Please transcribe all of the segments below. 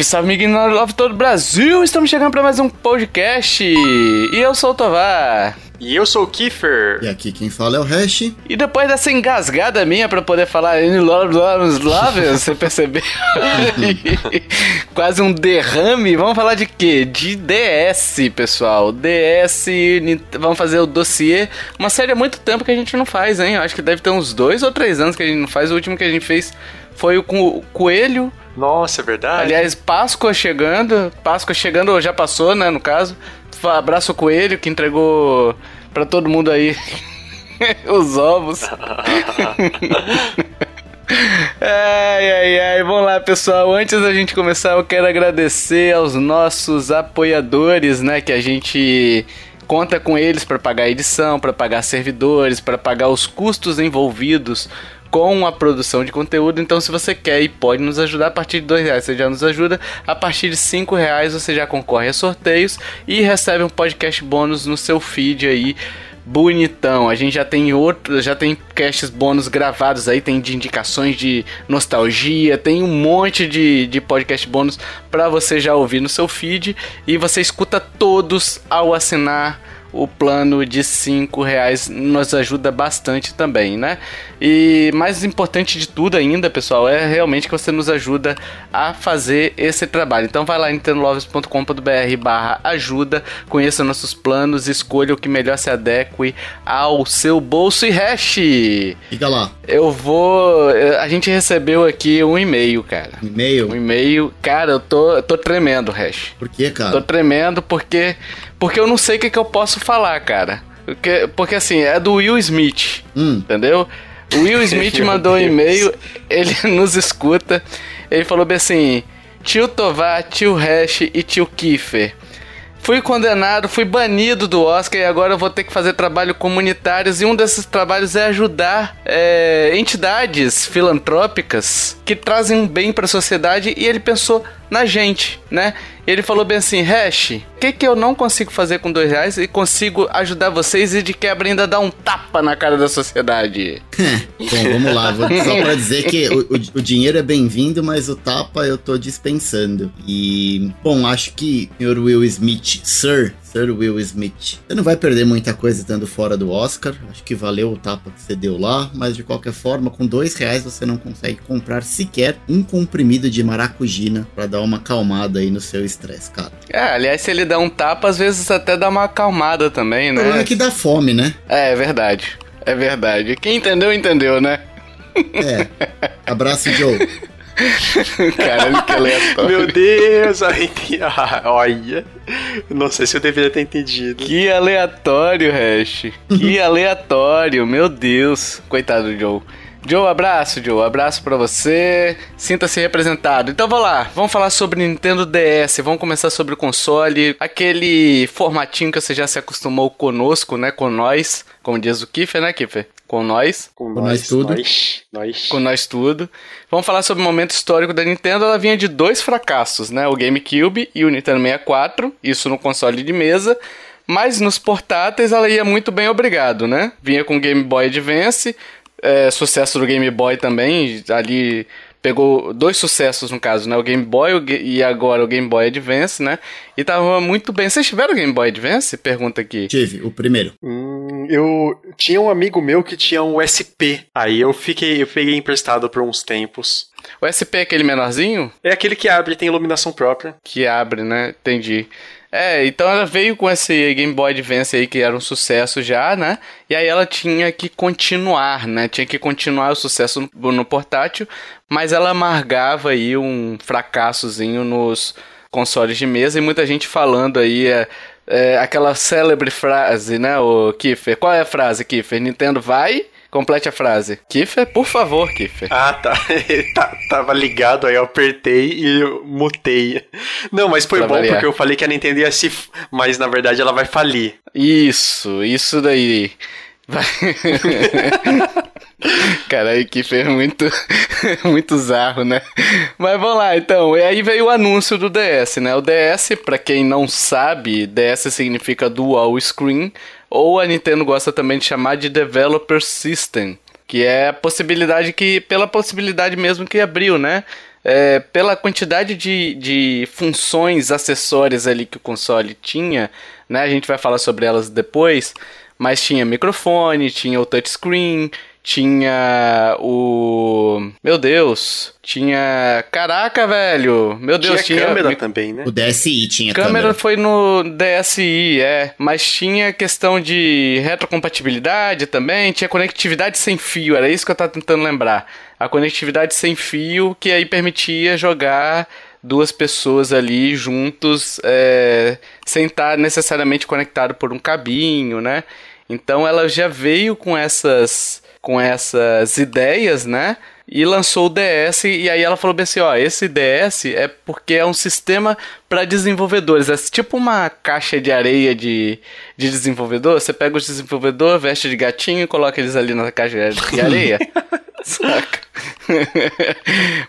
Salve, salve, amiguinho Love todo o Brasil! Estamos chegando para mais um podcast. E eu sou o Tovar. E eu sou o Kiefer. E aqui quem fala é o Hash. E depois dessa engasgada minha para poder falar in love, love, love, você percebeu? Quase um derrame. Vamos falar de quê? De DS, pessoal. DS, vamos fazer o dossiê. Uma série há muito tempo que a gente não faz, hein? Eu acho que deve ter uns dois ou três anos que a gente não faz. O último que a gente fez foi o com o Coelho. Nossa, é verdade. Aliás, Páscoa chegando. Páscoa chegando, já passou, né, no caso. Abraço o Coelho, que entregou para todo mundo aí os ovos. ai, ai, ai. Vamos lá, pessoal. Antes da gente começar, eu quero agradecer aos nossos apoiadores, né, que a gente conta com eles para pagar a edição, para pagar servidores, para pagar os custos envolvidos com a produção de conteúdo. Então, se você quer e pode nos ajudar a partir de dois reais, você já nos ajuda. A partir de cinco reais, você já concorre a sorteios e recebe um podcast bônus no seu feed aí. Bonitão, a gente já tem outros, já tem casts bônus gravados aí, tem de indicações de nostalgia, tem um monte de, de podcast bônus para você já ouvir no seu feed e você escuta todos ao assinar o plano de 5 reais nos ajuda bastante também, né? E mais importante de tudo ainda, pessoal, é realmente que você nos ajuda a fazer esse trabalho. Então vai lá em nintendolovers.com.br barra ajuda, conheça nossos planos, escolha o que melhor se adeque ao seu bolso e hash. Fica lá. Eu vou... A gente recebeu aqui um e-mail, cara. E-mail? Um e-mail. Cara, eu tô, eu tô tremendo, hash. Por que, cara? Tô tremendo porque porque eu não sei o que, que eu posso falar, cara. Porque, porque assim, é do Will Smith, hum. entendeu? O Will Smith mandou um e-mail, ele nos escuta, ele falou bem assim: Tio Tovar, tio Hash e tio Kiefer. Fui condenado, fui banido do Oscar e agora eu vou ter que fazer trabalho comunitários. E um desses trabalhos é ajudar é, entidades filantrópicas que trazem um bem para a sociedade. E ele pensou na gente, né? Ele falou bem assim: Hash, o que, que eu não consigo fazer com dois reais e consigo ajudar vocês e de quebra ainda dar um tapa na cara da sociedade? Bom, vamos lá. Vou só pra dizer que o, o, o dinheiro é bem-vindo, mas o tapa eu tô dispensando. E, bom, acho que senhor Will Smith, Sir, Sir Will Smith. Você não vai perder muita coisa estando fora do Oscar. Acho que valeu o tapa que você deu lá. Mas de qualquer forma, com dois reais você não consegue comprar sequer um comprimido de maracujina para dar uma acalmada aí no seu estresse, cara. É, aliás, se ele dá um tapa, às vezes até dá uma acalmada também, né? O problema é que dá fome, né? É, é verdade. É verdade. Quem entendeu, entendeu, né? É. Abraço, Joe. Caralho, que aleatório. Meu Deus, aí, olha. Não sei se eu deveria ter entendido. Que aleatório, Hash. Que aleatório, meu Deus. Coitado do Joe. Joe, abraço, Joe. Abraço para você. Sinta-se representado. Então vamos lá. Vamos falar sobre Nintendo DS. Vamos começar sobre o console. Aquele formatinho que você já se acostumou conosco, né? Com nós. Como diz o Kiffer, né, Kiffer? Com nós. Com, com nós, nós, tudo. Nós, nós. Com nós tudo. Vamos falar sobre o momento histórico da Nintendo. Ela vinha de dois fracassos, né? O GameCube e o Nintendo 64. Isso no console de mesa. Mas nos portáteis ela ia muito bem, obrigado, né? Vinha com Game Boy Advance, é, sucesso do Game Boy também, ali pegou dois sucessos no caso, né? O Game Boy e agora o Game Boy Advance, né? E tava muito bem. Vocês tiveram o Game Boy Advance? Pergunta aqui. Tive, o primeiro. Hum, eu tinha um amigo meu que tinha um SP. Aí eu fiquei, eu peguei emprestado por uns tempos. O SP é aquele menorzinho? É aquele que abre, tem iluminação própria. Que abre, né? Entendi. É, então ela veio com esse Game Boy Advance aí que era um sucesso já, né? E aí ela tinha que continuar, né? Tinha que continuar o sucesso no, no portátil, mas ela amargava aí um fracassozinho nos consoles de mesa e muita gente falando aí é, é aquela célebre frase, né, o Kiffer? Qual é a frase, Kiffer? Nintendo vai Complete a frase. Kiffer, por favor, Kiffer. Ah, tá. tá. Tava ligado, aí eu apertei e eu mutei. Não, mas foi Pra bom variar. porque eu falei que a Nintendo ia se. Mas na verdade ela vai falir. Isso, isso daí. Vai. Cara, aí que fez muito, muito zarro, né? Mas vamos lá, então. E aí veio o anúncio do DS, né? O DS, pra quem não sabe, DS significa Dual Screen, ou a Nintendo gosta também de chamar de Developer System, que é a possibilidade que, pela possibilidade mesmo que abriu, né? É, pela quantidade de, de funções acessórias ali que o console tinha, né? A gente vai falar sobre elas depois, mas tinha microfone, tinha o touchscreen, tinha o. Meu Deus! Tinha. Caraca, velho! Meu Deus, Tinha tinha. câmera também, né? O DSi tinha Câmera câmera. foi no DSi, é. Mas tinha questão de retrocompatibilidade também, tinha conectividade sem fio, era isso que eu tava tentando lembrar. A conectividade sem fio que aí permitia jogar duas pessoas ali juntos, é, sem estar necessariamente conectado por um cabinho, né? Então ela já veio com essas com essas ideias, né? E lançou o DS e aí ela falou bem assim, ó, esse DS é porque é um sistema para desenvolvedores, é tipo uma caixa de areia de, de desenvolvedor, você pega os desenvolvedor, veste de gatinho e coloca eles ali na caixa de areia. Saca?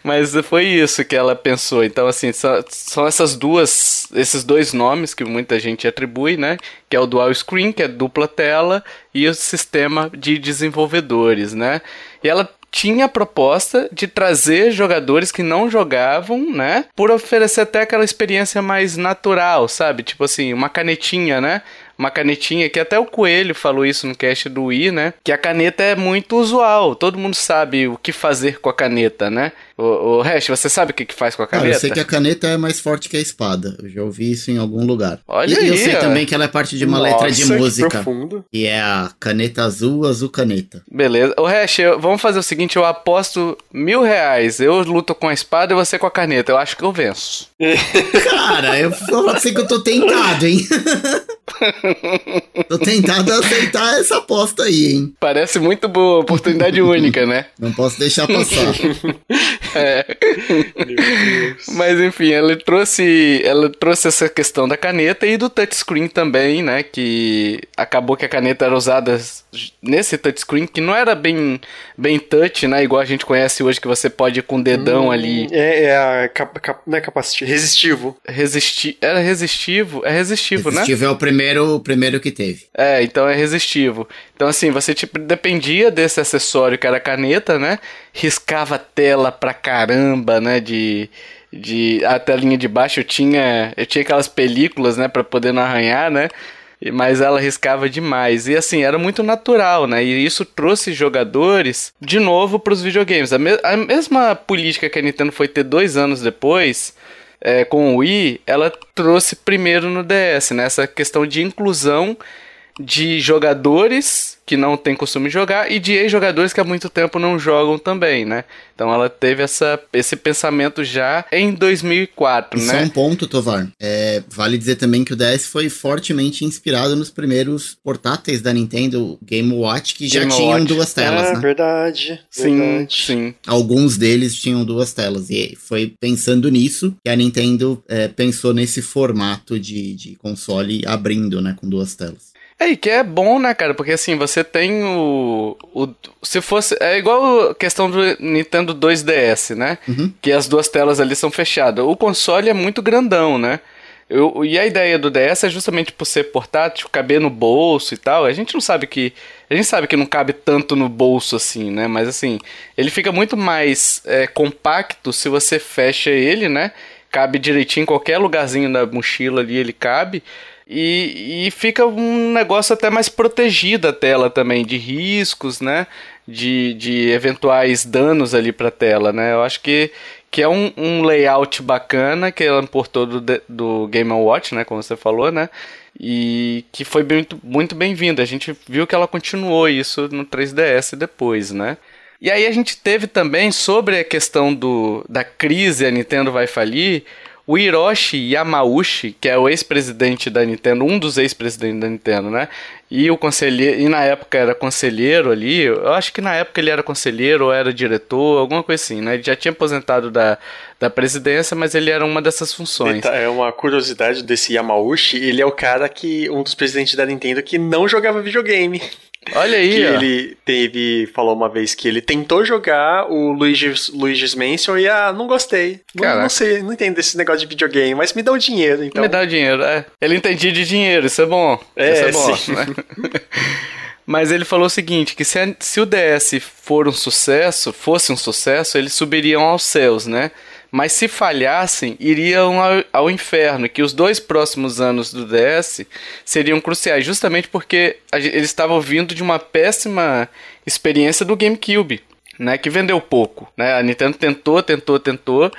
Mas foi isso que ela pensou. Então, assim, são, essas duas, esses dois nomes que muita gente atribui, né? Que é o Dual Screen, que é dupla tela, e o sistema de desenvolvedores, né? E ela tinha a proposta de trazer jogadores que não jogavam, né? Por oferecer até aquela experiência mais natural, sabe? Tipo assim, uma canetinha, né? Uma canetinha que até o Coelho falou isso no cast do Wii, né? Que a caneta é muito usual. Todo mundo sabe o que fazer com a caneta, né? O, o Hash, você sabe o que, que faz com a Cara, caneta? eu sei que a caneta é mais forte que a espada. Eu já ouvi isso em algum lugar. Olha e eu aí, sei ó. também que ela é parte de uma letra de Nossa, que música. profundo. Que é a caneta azul, azul caneta. Beleza. O Hash, eu- vamos fazer o seguinte: eu aposto mil reais. Eu luto com a espada e você com a caneta. Eu acho que eu venço. Cara, eu vou falar pra você que eu tô tentado, hein? tô tentado a aceitar essa aposta aí, hein? Parece muito boa, oportunidade única, né? Não posso deixar passar. É. Mas enfim, ela trouxe, ela trouxe essa questão da caneta e do touchscreen também, né? Que acabou que a caneta era usada nesse touchscreen, que não era bem, bem touch, né? Igual a gente conhece hoje, que você pode ir com o dedão ali É, é a cap, cap, não é capacitivo, resistivo. resistir. Era resistivo? É resistivo, né? Resistivo é o primeiro, o primeiro que teve. É, então é resistivo. Então, assim, você tipo, dependia desse acessório que era a caneta, né? Riscava a tela pra caramba, né? De. de a telinha de baixo eu tinha. Eu tinha aquelas películas, né? Pra poder não arranhar, né? Mas ela riscava demais. E assim, era muito natural, né? E isso trouxe jogadores de novo pros videogames. A, me- a mesma política que a Nintendo foi ter dois anos depois é, com o Wii, ela trouxe primeiro no DS, né? Essa questão de inclusão de jogadores que não têm costume de jogar e de ex-jogadores que há muito tempo não jogam também, né? Então ela teve essa, esse pensamento já em 2004, E só né? um ponto, Tovar. É, vale dizer também que o DS foi fortemente inspirado nos primeiros portáteis da Nintendo Game Watch, que já Game tinham Watch. duas telas, ah, né? verdade. Sim, verdade. sim. Alguns deles tinham duas telas. E foi pensando nisso que a Nintendo é, pensou nesse formato de, de console abrindo, né? Com duas telas. É, e que é bom, né, cara? Porque assim, você tem o. o se fosse. É igual a questão do Nintendo 2DS, né? Uhum. Que as duas telas ali são fechadas. O console é muito grandão, né? Eu, e a ideia do DS é justamente por ser portátil, caber no bolso e tal. A gente não sabe que. A gente sabe que não cabe tanto no bolso assim, né? Mas assim, ele fica muito mais é, compacto se você fecha ele, né? Cabe direitinho em qualquer lugarzinho da mochila ali, ele cabe. E, e fica um negócio até mais protegido a tela também, de riscos, né? De, de eventuais danos ali pra tela, né? Eu acho que, que é um, um layout bacana que ela importou do, do Game Watch, né? Como você falou, né? E que foi muito, muito bem-vindo. A gente viu que ela continuou isso no 3DS depois, né? E aí a gente teve também, sobre a questão do, da crise, a Nintendo vai falir, o Hiroshi Yamauchi, que é o ex-presidente da Nintendo, um dos ex-presidentes da Nintendo, né? E o conselheiro, e na época era conselheiro ali, eu acho que na época ele era conselheiro ou era diretor, alguma coisa assim, né? Ele já tinha aposentado da, da presidência, mas ele era uma dessas funções. É uma curiosidade desse Yamauchi, ele é o cara que, um dos presidentes da Nintendo que não jogava videogame. Olha aí, que ó. ele teve, falou uma vez que ele tentou jogar o Luigi's, Luigi's Mansion e ah, não gostei. Não, não, sei, não entendo esse negócio de videogame, mas me dá o dinheiro, então. Me dá o dinheiro, é. Ele entendia de dinheiro, isso é bom. É, isso é bom, sim. né? Mas ele falou o seguinte, que se, a- se o DS for um sucesso, fosse um sucesso, eles subiriam aos céus, né? Mas se falhassem, iriam ao, ao inferno, que os dois próximos anos do DS seriam cruciais, justamente porque eles estavam vindo de uma péssima experiência do GameCube, né? Que vendeu pouco, né? A Nintendo tentou, tentou, tentou,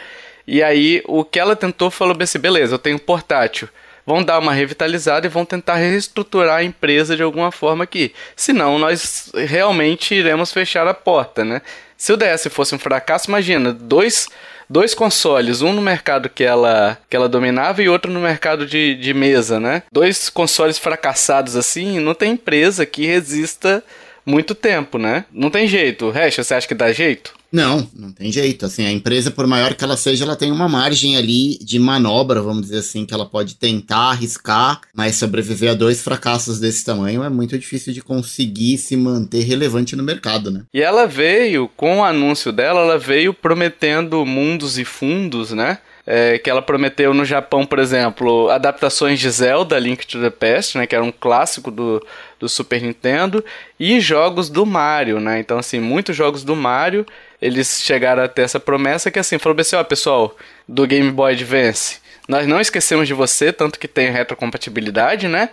e aí o que ela tentou falou assim, beleza, eu tenho portátil, vão dar uma revitalizada e vão tentar reestruturar a empresa de alguma forma aqui. Senão, nós realmente iremos fechar a porta, né? Se o DS fosse um fracasso, imagina, dois, dois consoles, um no mercado que ela, que ela dominava e outro no mercado de, de mesa, né? Dois consoles fracassados assim, não tem empresa que resista muito tempo, né? Não tem jeito. Recha, você acha que dá jeito? Não, não tem jeito. Assim, a empresa, por maior que ela seja, ela tem uma margem ali de manobra, vamos dizer assim, que ela pode tentar arriscar, mas sobreviver a dois fracassos desse tamanho é muito difícil de conseguir se manter relevante no mercado, né? E ela veio, com o anúncio dela, ela veio prometendo mundos e fundos, né? É, que ela prometeu no Japão, por exemplo, adaptações de Zelda, Link to the Past, né? Que era um clássico do, do Super Nintendo, e jogos do Mario, né? Então, assim, muitos jogos do Mario, eles chegaram a ter essa promessa que, assim, falou assim, ó, pessoal, do Game Boy Advance, nós não esquecemos de você, tanto que tem retrocompatibilidade, né?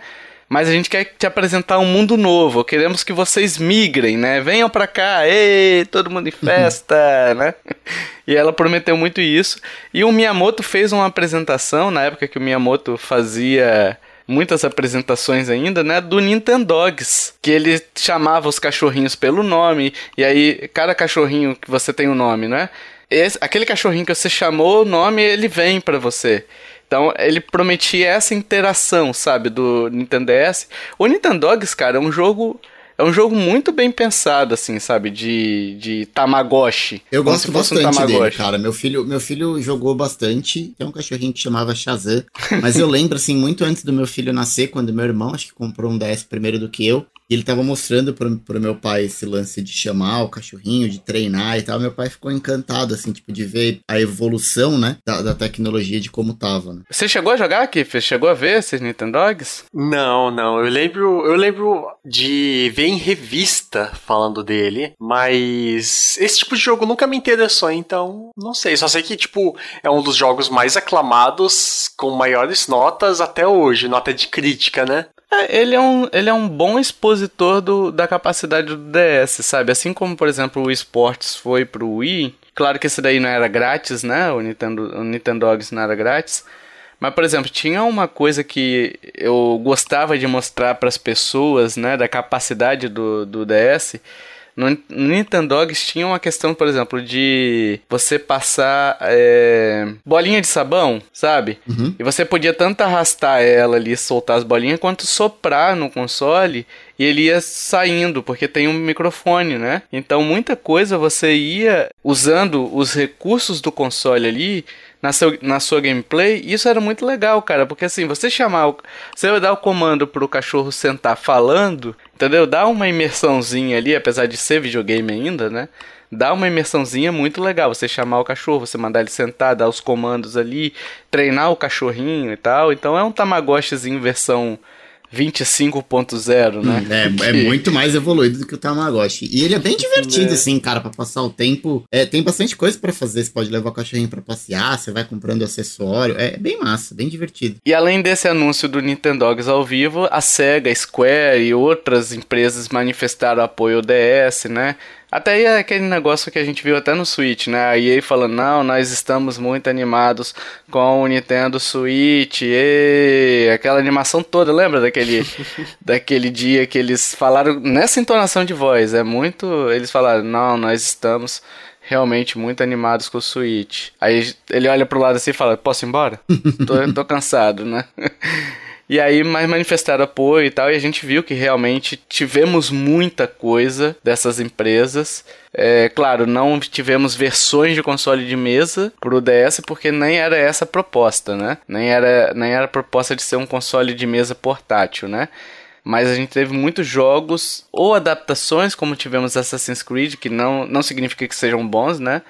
Mas a gente quer te apresentar um mundo novo. Queremos que vocês migrem, né? Venham pra cá, ei, todo mundo em festa, né? E ela prometeu muito isso. E o Miyamoto fez uma apresentação, na época que o Miyamoto fazia muitas apresentações ainda, né, do Nintendogs, que ele chamava os cachorrinhos pelo nome, e aí cada cachorrinho que você tem um nome, né? Esse, aquele cachorrinho que você chamou o nome, ele vem pra você. Então, ele prometia essa interação, sabe, do Nintendo DS. O Nintendogs, cara, é um jogo é um jogo muito bem pensado, assim, sabe, de, de Tamagotchi. Eu gosto fosse um bastante dele, Tamagotchi. cara. Meu filho, meu filho jogou bastante. Tem um cachorrinho que chamava Shazam. Mas eu lembro, assim, muito antes do meu filho nascer, quando meu irmão, acho que comprou um DS primeiro do que eu. E ele tava mostrando pro, pro meu pai esse lance de chamar o cachorrinho, de treinar e tal. Meu pai ficou encantado, assim, tipo, de ver a evolução, né, da, da tecnologia, de como tava, né? Você chegou a jogar, Kiffer? Chegou a ver esses Nintendogs? Não, não. Eu lembro, eu lembro de ver em revista falando dele, mas esse tipo de jogo nunca me interessou, então não sei. Só sei que tipo é um dos jogos mais aclamados com maiores notas até hoje, nota de crítica, né? É, ele é um, ele é um bom expositor do, da capacidade do DS, sabe? Assim como, por exemplo, o Sports foi pro Wii. Claro que esse daí não era grátis, né? O Nintendo, o Nintendogs não era grátis. Mas, por exemplo, tinha uma coisa que eu gostava de mostrar para as pessoas, né? Da capacidade do, do DS. No, no Nintendogs tinha uma questão, por exemplo, de você passar é, bolinha de sabão, sabe? Uhum. E você podia tanto arrastar ela ali, soltar as bolinhas, quanto soprar no console e ele ia saindo, porque tem um microfone, né? Então muita coisa você ia usando os recursos do console ali na, seu, na sua gameplay, e isso era muito legal, cara, porque assim, você chamar, o, você dar o comando pro cachorro sentar falando, entendeu? Dá uma imersãozinha ali, apesar de ser videogame ainda, né? Dá uma imersãozinha muito legal. Você chamar o cachorro, você mandar ele sentar, dar os comandos ali, treinar o cachorrinho e tal. Então é um Tamagotchizinho versão 25.0, né? É, é muito mais evoluído do que o Tamagotchi. E ele é bem divertido, É. assim, cara, pra passar o tempo. É, tem bastante coisa pra fazer. Você pode levar o cachorrinho pra passear, você vai comprando acessório. É bem massa, bem divertido. E além desse anúncio do Nintendogs ao vivo, a Sega, Square e outras empresas manifestaram apoio ao DS, né? Até aí é aquele negócio que a gente viu até no Switch, né? A EA falando, não, nós estamos muito animados com o Nintendo Switch, e aquela animação toda, lembra daquele, daquele dia que eles falaram nessa entonação de voz? É muito. Eles falaram, não, nós estamos realmente muito animados com o Switch. Aí ele olha pro lado assim e fala: Posso ir embora? tô, tô cansado, né? E aí, mais manifestaram apoio e tal, e a gente viu que realmente tivemos muita coisa dessas empresas. É, claro, não tivemos versões de console de mesa pro DS, porque nem era essa a proposta, né? Nem era, nem era a proposta de ser um console de mesa portátil, né? mas a gente teve muitos jogos ou adaptações, como tivemos Assassin's Creed, que não, não significa que sejam bons, né?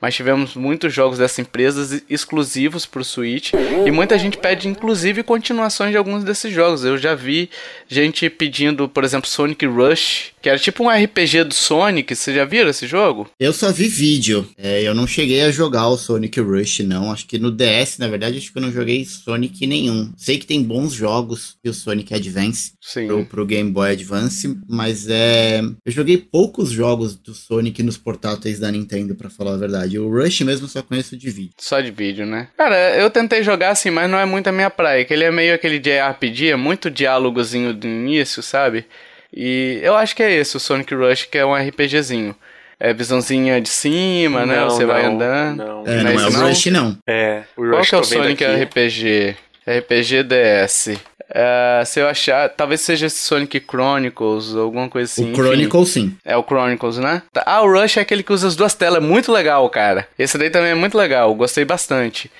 Mas tivemos muitos jogos dessas empresas exclusivos para o Switch e muita gente pede inclusive continuações de alguns desses jogos. Eu já vi gente pedindo, por exemplo, Sonic Rush, que era tipo um RPG do Sonic. Você já viram esse jogo? Eu só vi vídeo. É, eu não cheguei a jogar o Sonic Rush, não. Acho que no DS, na verdade, acho que eu não joguei Sonic nenhum. Sei que tem bons jogos e o Sonic Advance Sim. Pro, pro Game Boy Advance, mas é. Eu joguei poucos jogos do Sonic nos portáteis da Nintendo, para falar a verdade. O Rush mesmo só conheço de vídeo. Só de vídeo, né? Cara, eu tentei jogar assim, mas não é muito a minha praia. Que ele é meio aquele JRPG, é muito diálogozinho do início, sabe? E eu acho que é esse, o Sonic Rush, que é um RPGzinho. É visãozinha de cima, né? Você não, vai andando. Não, é, não é o Rush, não. É, o Rush Qual que é o Sonic aqui. RPG? RPG DS. Uh, se eu achar, talvez seja esse Sonic Chronicles, alguma coisa assim. O Chronicles, sim. É o Chronicles, né? Ah, o Rush é aquele que usa as duas telas, é muito legal, cara. Esse daí também é muito legal, gostei bastante.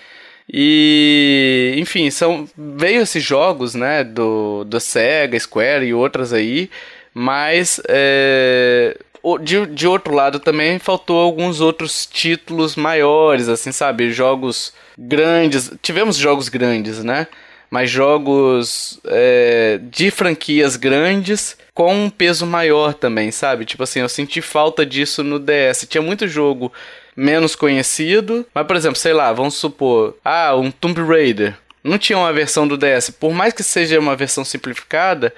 E, enfim, são veio esses jogos, né, do, do Sega, Square e outras aí, mas é, de, de outro lado também faltou alguns outros títulos maiores, assim, sabe, jogos grandes. Tivemos jogos grandes, né? mas jogos é, de franquias grandes com um peso maior também, sabe? Tipo assim, eu senti falta disso no DS. Tinha muito jogo menos conhecido, mas por exemplo, sei lá, vamos supor, ah, um Tomb Raider. Não tinha uma versão do DS, por mais que seja uma versão simplificada,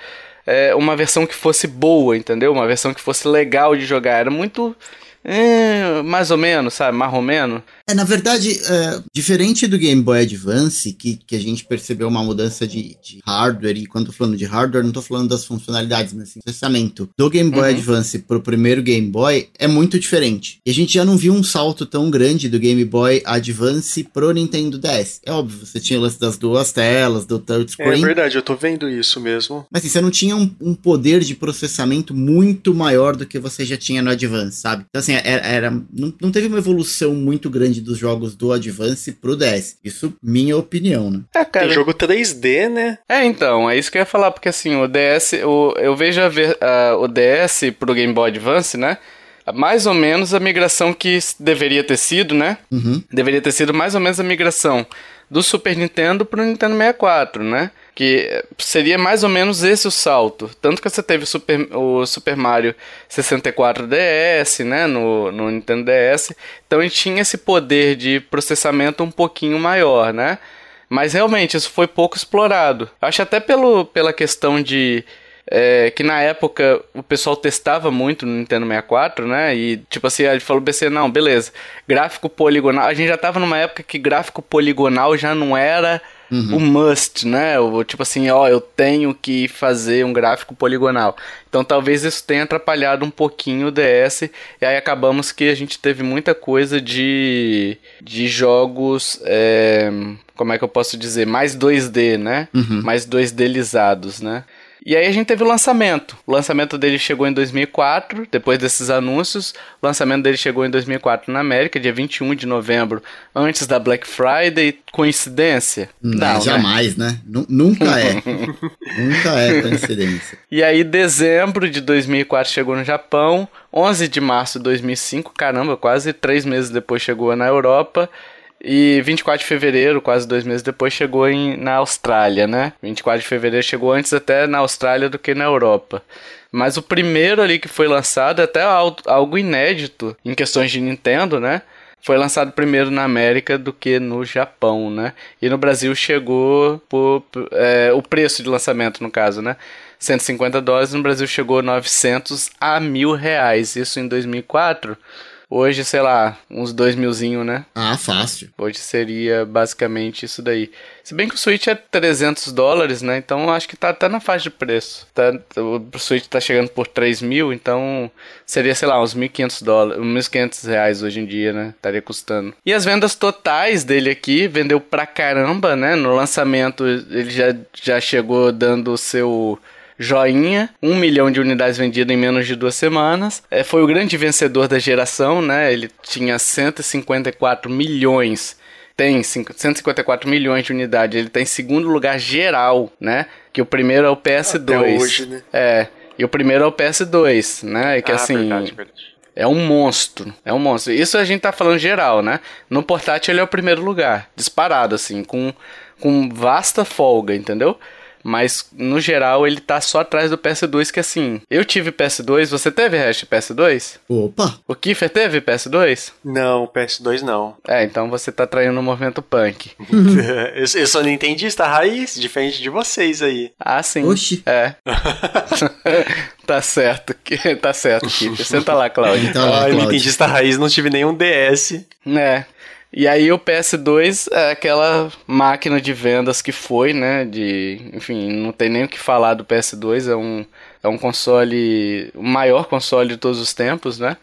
é, uma versão que fosse boa, entendeu? Uma versão que fosse legal de jogar. Era muito é, mais ou menos, sabe? Menos. É, na verdade, é, diferente do Game Boy Advance, que, que a gente percebeu uma mudança de, de hardware, e quando tô falando de hardware, não tô falando das funcionalidades, mas assim, processamento do Game Boy uhum. Advance pro primeiro Game Boy é muito diferente. E a gente já não viu um salto tão grande do Game Boy Advance pro Nintendo DS. É óbvio, você tinha o lance das duas telas, do touchscreen. É verdade, eu tô vendo isso mesmo. Mas assim, você não tinha um, um poder de processamento muito maior do que você já tinha no Advance, sabe? Então assim, era, era não, não teve uma evolução muito grande dos jogos do Advance pro DS. Isso, minha opinião, né? É, cara. Tem jogo 3D, né? É, então, é isso que eu ia falar, porque assim, o DS, o, eu vejo a ver, uh, o DS pro Game Boy Advance, né? Mais ou menos a migração que deveria ter sido, né? Uhum. Deveria ter sido mais ou menos a migração do Super Nintendo pro Nintendo 64, né? Que seria mais ou menos esse o salto. Tanto que você teve o Super, o Super Mario 64 DS, né? No, no Nintendo DS. Então ele tinha esse poder de processamento um pouquinho maior, né? Mas realmente isso foi pouco explorado. Acho até pelo, pela questão de é, que na época o pessoal testava muito no Nintendo 64, né? E tipo assim, ele falou BC, não, beleza. Gráfico poligonal. A gente já tava numa época que gráfico poligonal já não era uhum. o must, né? O, tipo assim, ó, eu tenho que fazer um gráfico poligonal. Então talvez isso tenha atrapalhado um pouquinho o DS. E aí acabamos que a gente teve muita coisa de, de jogos. É, como é que eu posso dizer? Mais 2D, né? Uhum. Mais 2Dlizados, né? E aí a gente teve o lançamento. O lançamento dele chegou em 2004, depois desses anúncios. O lançamento dele chegou em 2004 na América, dia 21 de novembro, antes da Black Friday. Coincidência? Não, Não né? jamais, né? né? Nunca é. Nunca é coincidência. E aí, dezembro de 2004 chegou no Japão. 11 de março de 2005, caramba, quase três meses depois chegou na Europa. E 24 de fevereiro, quase dois meses depois, chegou em, na Austrália, né? 24 de fevereiro chegou antes até na Austrália do que na Europa. Mas o primeiro ali que foi lançado, até algo inédito em questões de Nintendo, né? Foi lançado primeiro na América do que no Japão, né? E no Brasil chegou por, é, o preço de lançamento, no caso, né? 150 dólares, no Brasil chegou 900 a mil reais. Isso em 2004 Hoje, sei lá, uns dois milzinho, né? Ah, fácil. Hoje seria basicamente isso daí. Se bem que o Switch é 300 dólares, né? Então acho que tá até na faixa de preço. Tá, o Switch tá chegando por 3 mil, então seria, sei lá, uns 1.500 dólares, 1.500 reais hoje em dia, né? Estaria custando. E as vendas totais dele aqui, vendeu pra caramba, né? No lançamento ele já, já chegou dando o seu joinha, um milhão de unidades vendidas em menos de duas semanas. É, foi o grande vencedor da geração, né? Ele tinha 154 milhões tem 154 milhões de unidades. Ele tem tá segundo lugar geral, né? Que o primeiro é o PS2. Até hoje, né? É. E o primeiro é o PS2, né? E que ah, assim. Verdade, verdade. É um monstro, é um monstro. Isso a gente tá falando geral, né? No portátil ele é o primeiro lugar, disparado assim, com, com vasta folga, entendeu? Mas, no geral, ele tá só atrás do PS2, que assim, eu tive PS2, você teve hash PS2? Opa! O Kiefer teve PS2? Não, PS2 não. É, então você tá traindo o movimento punk. eu, eu sou nintendista raiz, diferente de vocês aí. Ah, sim. Oxi. É. tá certo, tá certo, Kiefer. Senta lá, Claudio. Tá lá, ah, Cláudio. nintendista raiz não tive nenhum DS. É. E aí o PS2 é aquela máquina de vendas que foi, né? De, enfim, não tem nem o que falar do PS2, é um, é um console, o maior console de todos os tempos, né?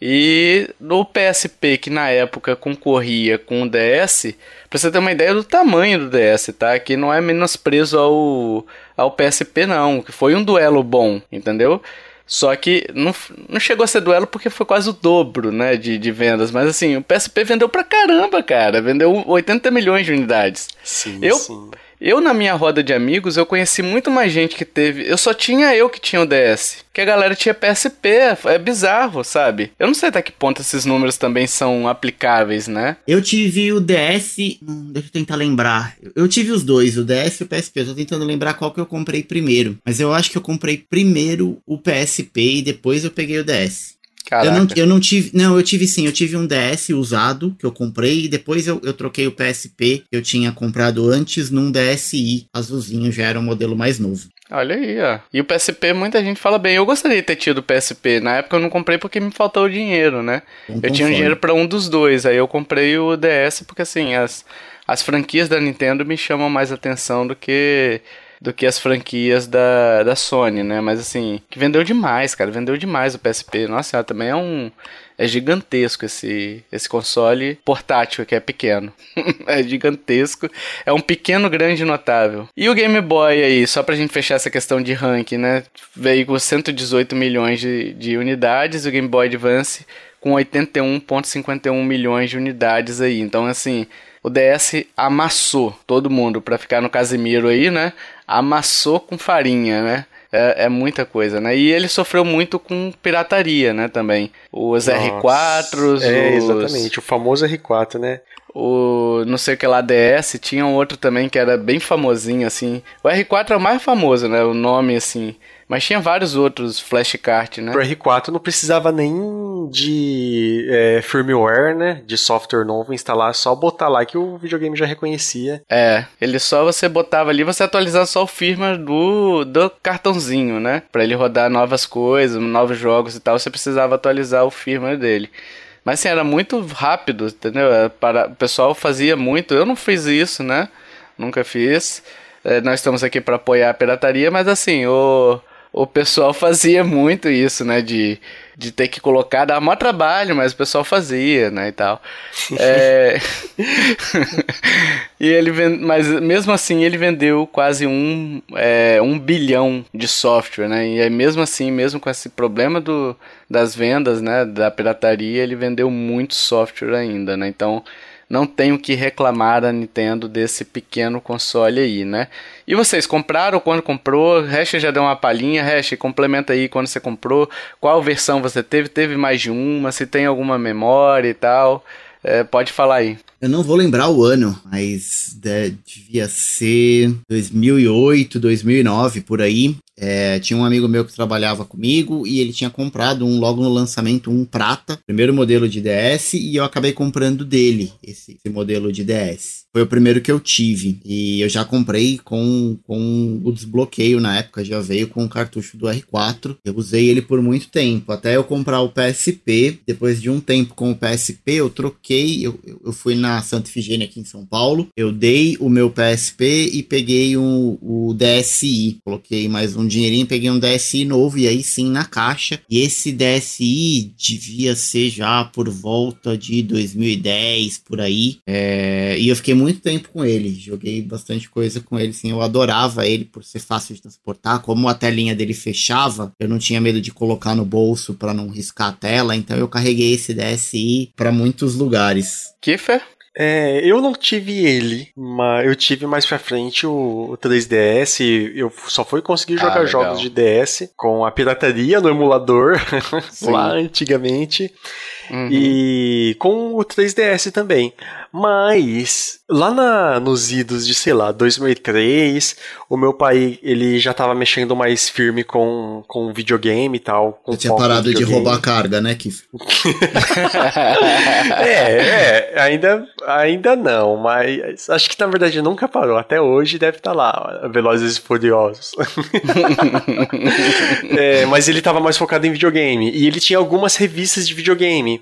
E no PSP, que na época concorria com o DS, pra você ter uma ideia do tamanho do DS, tá? Que não é menosprezo ao, ao PSP, não. Que foi um duelo bom, entendeu? Só que não, não chegou a ser duelo porque foi quase o dobro, né, de, de vendas. Mas assim, o PSP vendeu pra caramba, cara. Vendeu 80 milhões de unidades. Sim, eu, sim. Eu, na minha roda de amigos, eu conheci muito mais gente que teve. Eu só tinha eu que tinha o DS. Que a galera tinha PSP. É bizarro, sabe? Eu não sei até que ponto esses números também são aplicáveis, né? Eu tive o DS. Hum, deixa eu tentar lembrar. Eu tive os dois, o DS e o PSP. Eu tô tentando lembrar qual que eu comprei primeiro. Mas eu acho que eu comprei primeiro o PSP e depois eu peguei o DS. Caraca. Eu não, eu não tive. Não, eu tive sim. Eu tive um DS usado que eu comprei e depois eu, eu troquei o PSP que eu tinha comprado antes num DSi azulzinho, já era um modelo mais novo. Olha aí, ó. E o PSP, muita gente fala bem. Eu gostaria de ter tido o PSP. Na época eu não comprei porque me faltou o dinheiro, né? Bom eu tinha o console. dinheiro pra um dos dois. Aí eu comprei o DS porque, assim, as, as franquias da Nintendo me chamam mais atenção do que do que as franquias da, da Sony, né? Mas assim, que vendeu demais, cara. Vendeu demais o PSP. Nossa também é um. É gigantesco esse, esse console portátil, que é pequeno. é gigantesco. É um pequeno grande notável. E o Game Boy aí, só pra gente fechar essa questão de ranking, né? Veio com 118 milhões de, de unidades. O Game Boy Advance com 81,51 milhões de unidades aí. Então, assim, o DS amassou todo mundo pra ficar no Casimiro aí, né? Amassou com farinha, né? É, é muita coisa, né? E ele sofreu muito com pirataria, né? Também. Os R4s. É, os- exatamente. O famoso R4, né? O não sei o que lá DS, tinha um outro também que era bem famosinho, assim. O R4 é o mais famoso, né? O nome, assim. Mas tinha vários outros flashcard, né? Pro R4 não precisava nem de é, firmware, né? De software novo instalar, só botar lá que o videogame já reconhecia. É, ele só você botava ali, você atualizava só o firmware do, do cartãozinho, né? Pra ele rodar novas coisas, novos jogos e tal, você precisava atualizar o firmware dele. Mas assim, era muito rápido, entendeu? Era Para, o pessoal fazia muito, eu não fiz isso, né? Nunca fiz. É, nós estamos aqui para apoiar a pirataria, mas assim, o, o pessoal fazia muito isso, né? De, de ter que colocar, dava maior trabalho, mas o pessoal fazia, né? E tal. É... e ele vend... Mas mesmo assim ele vendeu quase um, é, um bilhão de software, né? E aí, mesmo assim, mesmo com esse problema do, das vendas, né? Da pirataria, ele vendeu muito software ainda, né? Então não tenho que reclamar da Nintendo desse pequeno console aí, né? E vocês compraram quando comprou? Hash já deu uma palhinha, Hash, complementa aí quando você comprou, qual versão você teve, teve mais de uma, se tem alguma memória e tal. É, pode falar aí. Eu não vou lembrar o ano, mas de- devia ser 2008, 2009, por aí. É, tinha um amigo meu que trabalhava comigo e ele tinha comprado um logo no lançamento, um prata, primeiro modelo de DS, e eu acabei comprando dele esse, esse modelo de DS. Foi o primeiro que eu tive. E eu já comprei com, com o desbloqueio na época, já veio com o cartucho do R4. Eu usei ele por muito tempo, até eu comprar o PSP. Depois de um tempo com o PSP, eu troquei. Eu, eu fui na Santa Efigênia aqui em São Paulo. Eu dei o meu PSP e peguei o, o DSi. Coloquei mais um dinheirinho, peguei um DSi novo e aí sim na caixa. E esse DSi devia ser já por volta de 2010, por aí. É, e eu fiquei muito muito tempo com ele. Joguei bastante coisa com ele, sim. Eu adorava ele por ser fácil de transportar. Como a telinha dele fechava, eu não tinha medo de colocar no bolso para não riscar a tela. Então eu carreguei esse DSi para muitos lugares. Kiffer? É, eu não tive ele, mas eu tive mais pra frente o, o 3DS. Eu só fui conseguir jogar ah, jogos de DS com a pirataria no emulador lá antigamente. Uhum. E com o 3DS também. Mas lá na, nos idos de, sei lá, 2003, o meu pai, ele já tava mexendo mais firme com, com videogame e tal. Com tinha parado de roubar carga, né, Kif? é, é, ainda, ainda não, mas acho que na verdade nunca parou. Até hoje deve estar tá lá, Velozes e Furiosos. é, mas ele tava mais focado em videogame. E ele tinha algumas revistas de videogame.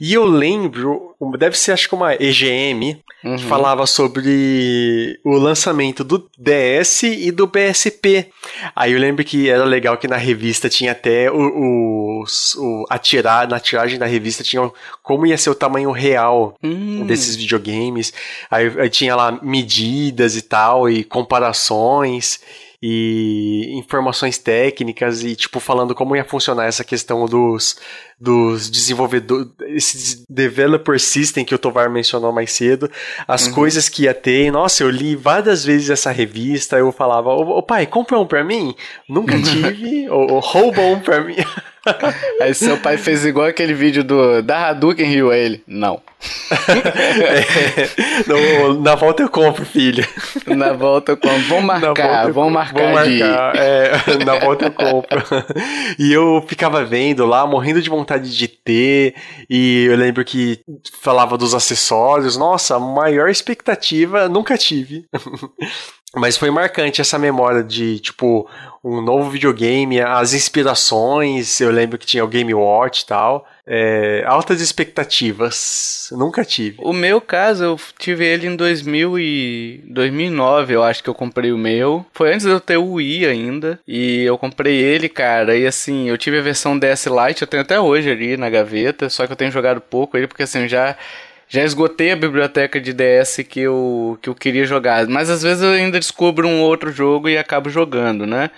E eu lembro, deve ser acho que uma EGM, uhum. que falava sobre o lançamento do DS e do PSP. Aí eu lembro que era legal que na revista tinha até o, o, o a tirar, na tiragem da revista tinha como ia ser o tamanho real hum. desses videogames. Aí, aí tinha lá medidas e tal, e comparações e informações técnicas e tipo falando como ia funcionar essa questão dos dos desenvolvedores, esse developer system que o Tovar mencionou mais cedo, as uhum. coisas que ia ter. Nossa, eu li várias vezes essa revista, eu falava, ô, ô pai, compra um pra mim? Nunca tive, ou rouba um pra mim. Aí seu pai fez igual aquele vídeo do da Hadouken Rio a ele. Não. é, no, na volta eu compro, filho. Na volta eu compro. Vamos marcar, vamos marcar, marcar é, na volta eu compro. E eu ficava vendo lá, morrendo de vontade de ter. E eu lembro que falava dos acessórios. Nossa, maior expectativa nunca tive. Mas foi marcante essa memória de, tipo, um novo videogame, as inspirações. Eu lembro que tinha o Game Watch e tal. É, altas expectativas. Nunca tive. O meu caso, eu tive ele em 2000 e 2009, eu acho que eu comprei o meu. Foi antes de eu ter o Wii ainda. E eu comprei ele, cara. E assim, eu tive a versão DS Lite, eu tenho até hoje ali na gaveta. Só que eu tenho jogado pouco ele, porque assim, já já esgotei a biblioteca de DS que eu, que eu queria jogar. Mas às vezes eu ainda descubro um outro jogo e acabo jogando, né?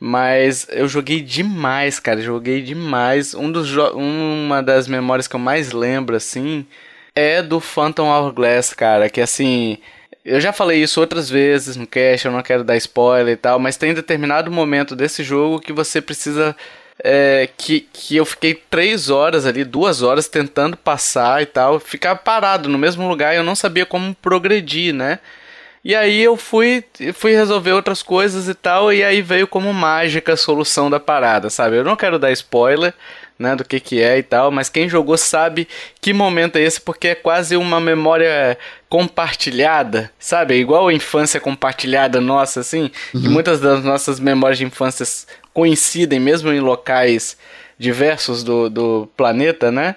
Mas eu joguei demais, cara. Joguei demais. Um dos uma das memórias que eu mais lembro, assim, é do Phantom Hourglass, cara. Que assim. Eu já falei isso outras vezes no cast, eu não quero dar spoiler e tal, mas tem determinado momento desse jogo que você precisa é, que, que eu fiquei três horas ali, duas horas tentando passar e tal, ficar parado no mesmo lugar e eu não sabia como progredir, né? E aí eu fui, fui resolver outras coisas e tal, e aí veio como mágica a solução da parada, sabe? Eu não quero dar spoiler, né, do que que é e tal, mas quem jogou sabe que momento é esse, porque é quase uma memória compartilhada, sabe? É igual a infância compartilhada nossa, assim, uhum. que muitas das nossas memórias de infância coincidem mesmo em locais diversos do, do planeta, né?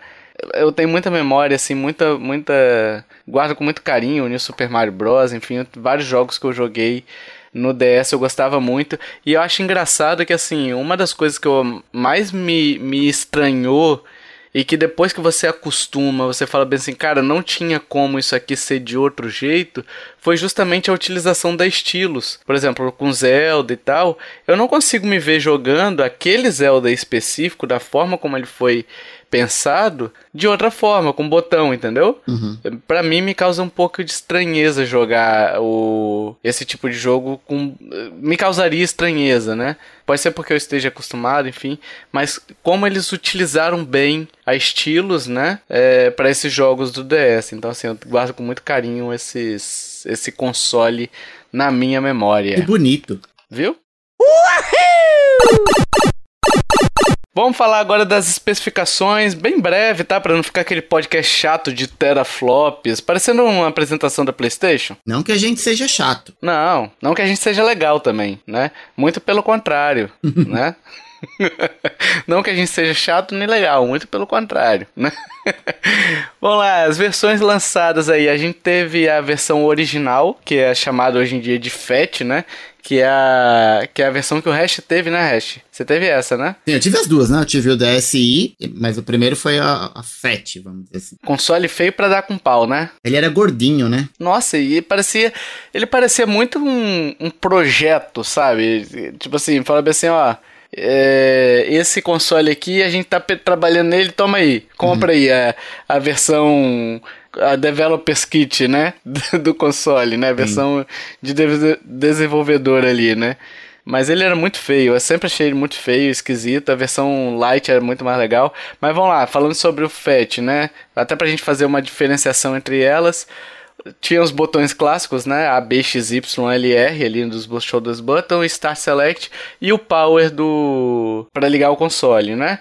Eu tenho muita memória, assim, muita, muita. Guardo com muito carinho o Super Mario Bros. Enfim, vários jogos que eu joguei no DS eu gostava muito. E eu acho engraçado que, assim, uma das coisas que eu mais me, me estranhou e que depois que você acostuma, você fala bem assim, cara, não tinha como isso aqui ser de outro jeito, foi justamente a utilização da estilos. Por exemplo, com Zelda e tal, eu não consigo me ver jogando aquele Zelda específico da forma como ele foi pensado de outra forma, com botão, entendeu? Uhum. Para mim me causa um pouco de estranheza jogar o esse tipo de jogo com me causaria estranheza, né? Pode ser porque eu esteja acostumado, enfim, mas como eles utilizaram bem a estilos, né, é, para esses jogos do DS. Então assim, eu guardo com muito carinho esses esse console na minha memória. Que bonito. Viu? Uhul! Vamos falar agora das especificações, bem breve, tá? Para não ficar aquele podcast chato de teraflops, parecendo uma apresentação da PlayStation. Não que a gente seja chato. Não, não que a gente seja legal também, né? Muito pelo contrário, né? não que a gente seja chato nem legal, muito pelo contrário, né? Vamos lá, as versões lançadas aí. A gente teve a versão original, que é chamada hoje em dia de FAT, né? Que é, a, que é a versão que o Hash teve, né, Hash? Você teve essa, né? Sim, eu tive as duas, né? Eu tive o DSi, mas o primeiro foi a, a FAT, vamos dizer assim. Console feio pra dar com pau, né? Ele era gordinho, né? Nossa, e parecia. Ele parecia muito um, um projeto, sabe? Tipo assim, fala bem assim, ó é, esse console aqui, a gente tá trabalhando nele, toma aí, compra uhum. aí a, a versão a Developers Kit, né, do console, né, a versão de de desenvolvedor ali, né. Mas ele era muito feio, eu sempre achei ele muito feio, esquisito. A versão light era muito mais legal. Mas vamos lá, falando sobre o FAT, né? Até pra gente fazer uma diferenciação entre elas tinha os botões clássicos, né? A, B, X, Y, L, R, ali dos Shoulders Button, Start Select e o Power do para ligar o console, né?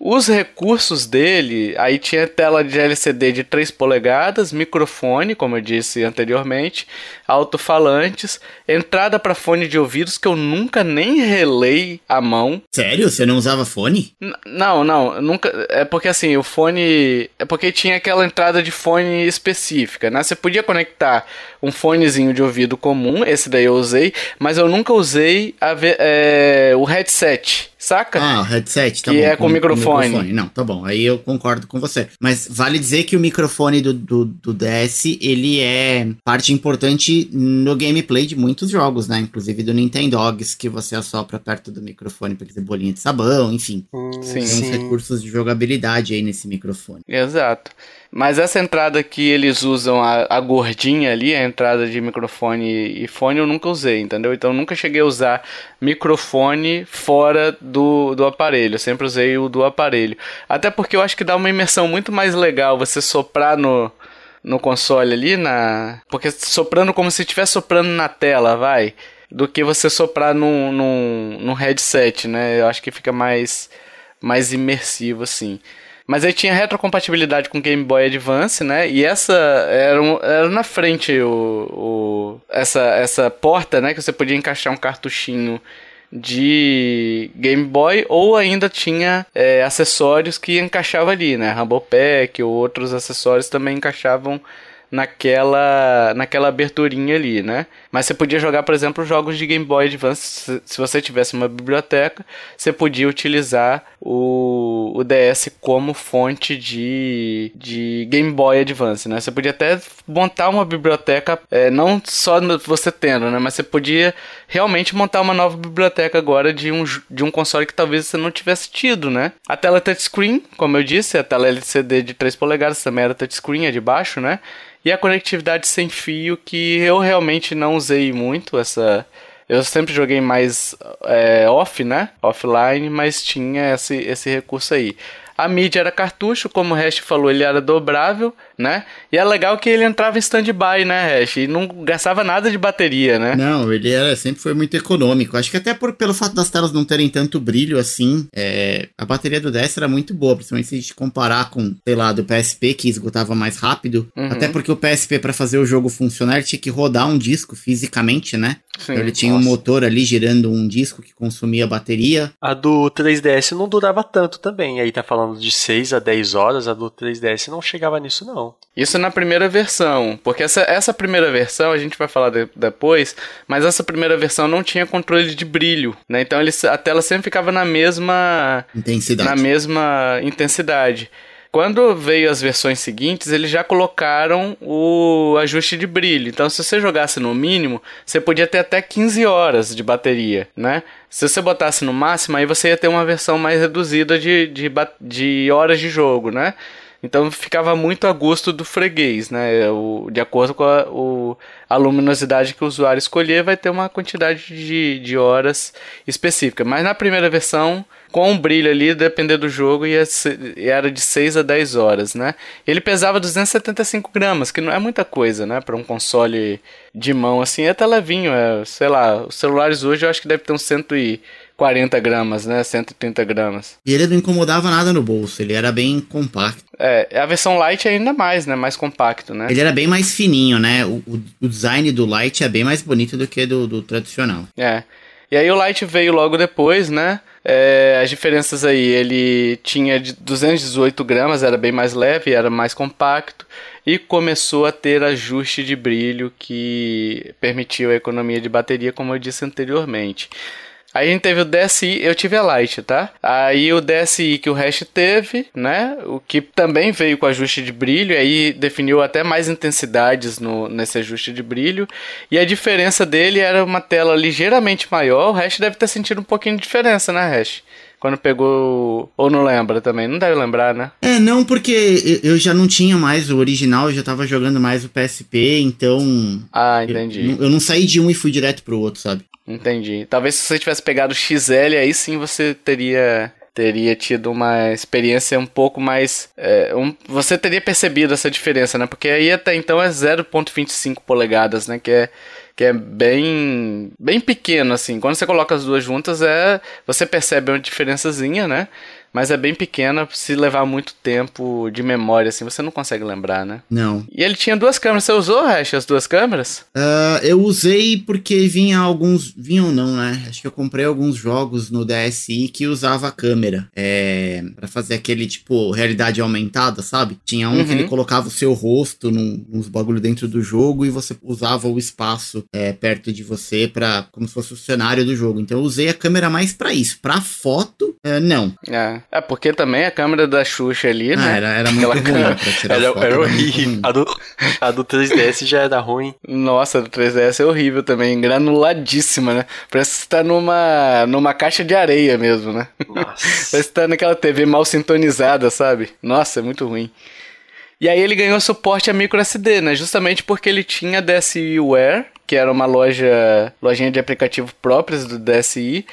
Os recursos dele, aí tinha tela de LCD de 3 polegadas, microfone, como eu disse anteriormente, alto-falantes, entrada para fone de ouvidos que eu nunca nem relei a mão. Sério? Você não usava fone? N não, não, nunca. É porque assim, o fone. É porque tinha aquela entrada de fone específica, né? Você podia conectar um fonezinho de ouvido comum, esse daí eu usei, mas eu nunca usei a, é, o headset. Saca? Ah, o headset, tá que bom. Que é com, com microfone. microfone. Não, tá bom. Aí eu concordo com você. Mas vale dizer que o microfone do, do, do DS, ele é parte importante no gameplay de muitos jogos, né? Inclusive do Nintendogs, que você assopra perto do microfone pra fazer bolinha de sabão, enfim. Hum, sim, Tem sim. uns recursos de jogabilidade aí nesse microfone. Exato. Mas essa entrada que eles usam, a, a gordinha ali, a entrada de microfone e fone, eu nunca usei, entendeu? Então nunca cheguei a usar microfone fora do, do aparelho. Eu sempre usei o do aparelho. Até porque eu acho que dá uma imersão muito mais legal você soprar no, no console ali, na. Porque soprando como se estivesse soprando na tela, vai. Do que você soprar num, num, num headset, né? Eu acho que fica mais, mais imersivo assim. Mas aí tinha retrocompatibilidade com Game Boy Advance, né? E essa era, um, era na frente o, o, essa, essa porta, né? Que você podia encaixar um cartuchinho de Game Boy ou ainda tinha é, acessórios que encaixava ali, né? Rumble Pack ou outros acessórios também encaixavam naquela naquela aberturinha ali, né? Mas você podia jogar, por exemplo, jogos de Game Boy Advance. Se você tivesse uma biblioteca, você podia utilizar o, o DS como fonte de, de Game Boy Advance, né? Você podia até montar uma biblioteca, é, não só você tendo, né? Mas você podia realmente montar uma nova biblioteca agora de um, de um console que talvez você não tivesse tido, né? A tela touchscreen, como eu disse, a tela LCD de 3 polegadas também era touchscreen, é de baixo, né? E a conectividade sem fio, que eu realmente não usei muito essa. Eu sempre joguei mais é, off, né? Offline, mas tinha esse, esse recurso aí. A mídia era cartucho, como o Hash falou, ele era dobrável, né? E é legal que ele entrava em stand-by, né, Hash? E não gastava nada de bateria, né? Não, ele era, sempre foi muito econômico. Acho que até por, pelo fato das telas não terem tanto brilho assim, é, a bateria do 10 era muito boa, principalmente se a gente comparar com, sei lá, do PSP, que esgotava mais rápido. Uhum. Até porque o PSP, para fazer o jogo funcionar, tinha que rodar um disco fisicamente, né? Sim, então ele tinha nossa. um motor ali girando um disco que consumia bateria. A do 3DS não durava tanto também. Aí tá falando de 6 a 10 horas, a do 3DS não chegava nisso, não. Isso na primeira versão. Porque essa, essa primeira versão, a gente vai falar de, depois, mas essa primeira versão não tinha controle de brilho, né? Então ele, a tela sempre ficava na mesma intensidade. Na mesma intensidade. Quando veio as versões seguintes, eles já colocaram o ajuste de brilho. Então, se você jogasse no mínimo, você podia ter até 15 horas de bateria, né? Se você botasse no máximo, aí você ia ter uma versão mais reduzida de, de, de horas de jogo, né? Então ficava muito a gosto do freguês, né? O, de acordo com a, o, a luminosidade que o usuário escolher, vai ter uma quantidade de, de horas específica. Mas na primeira versão, com o brilho ali, dependendo do jogo, ia ser, era de 6 a 10 horas, né? Ele pesava 275 gramas, que não é muita coisa, né? Para um console de mão assim, é até levinho, é, sei lá, os celulares hoje eu acho que deve ter uns 140 gramas, né? 130 gramas. E ele não incomodava nada no bolso, ele era bem compacto. É, a versão Lite é ainda mais, né? Mais compacto, né? Ele era bem mais fininho, né? O, o, design do Lite é bem mais bonito do que do, do tradicional. É. E aí o Lite veio logo depois, né? É, as diferenças aí, ele tinha de 218 gramas, era bem mais leve, era mais compacto e começou a ter ajuste de brilho que permitiu a economia de bateria, como eu disse anteriormente. Aí a gente teve o DSi, eu tive a Lite, tá? Aí o DSi que o Hash teve, né? O que também veio com ajuste de brilho, aí definiu até mais intensidades no, nesse ajuste de brilho. E a diferença dele era uma tela ligeiramente maior. O Hash deve ter sentido um pouquinho de diferença, né, Hash? Quando pegou. Ou não lembra também? Não deve lembrar, né? É, não, porque eu já não tinha mais o original, eu já tava jogando mais o PSP, então. Ah, entendi. Eu, eu não saí de um e fui direto pro outro, sabe? Entendi. Talvez se você tivesse pegado o XL, aí sim você teria teria tido uma experiência um pouco mais. É, um, você teria percebido essa diferença, né? Porque aí até então é 0,25 polegadas, né? Que é, que é bem, bem pequeno, assim. Quando você coloca as duas juntas, é, você percebe uma diferençazinha, né? Mas é bem pequena, se levar muito tempo de memória, assim, você não consegue lembrar, né? Não. E ele tinha duas câmeras, você usou, Hash, as duas câmeras? Uh, eu usei porque vinha alguns, vinham não, né? Acho que eu comprei alguns jogos no DSi que usava a câmera, é, para fazer aquele, tipo, realidade aumentada, sabe? Tinha um uhum. que ele colocava o seu rosto num, nos bagulho dentro do jogo e você usava o espaço é, perto de você para como se fosse o cenário do jogo. Então eu usei a câmera mais para isso. Para foto, é, não. É. É. porque também a câmera da Xuxa ali, ah, né? Era, era muito ruim câmera... pra tirar era, foto. Era horrível. A do, a do 3DS já era ruim. Nossa, a do 3DS é horrível também, granuladíssima, né? Parece que você tá numa, numa caixa de areia mesmo, né? Nossa. Parece que tá naquela TV mal sintonizada, sabe? Nossa, é muito ruim. E aí ele ganhou suporte a micro SD, né? Justamente porque ele tinha DSiWare, que era uma loja, lojinha de aplicativo próprias do DSi,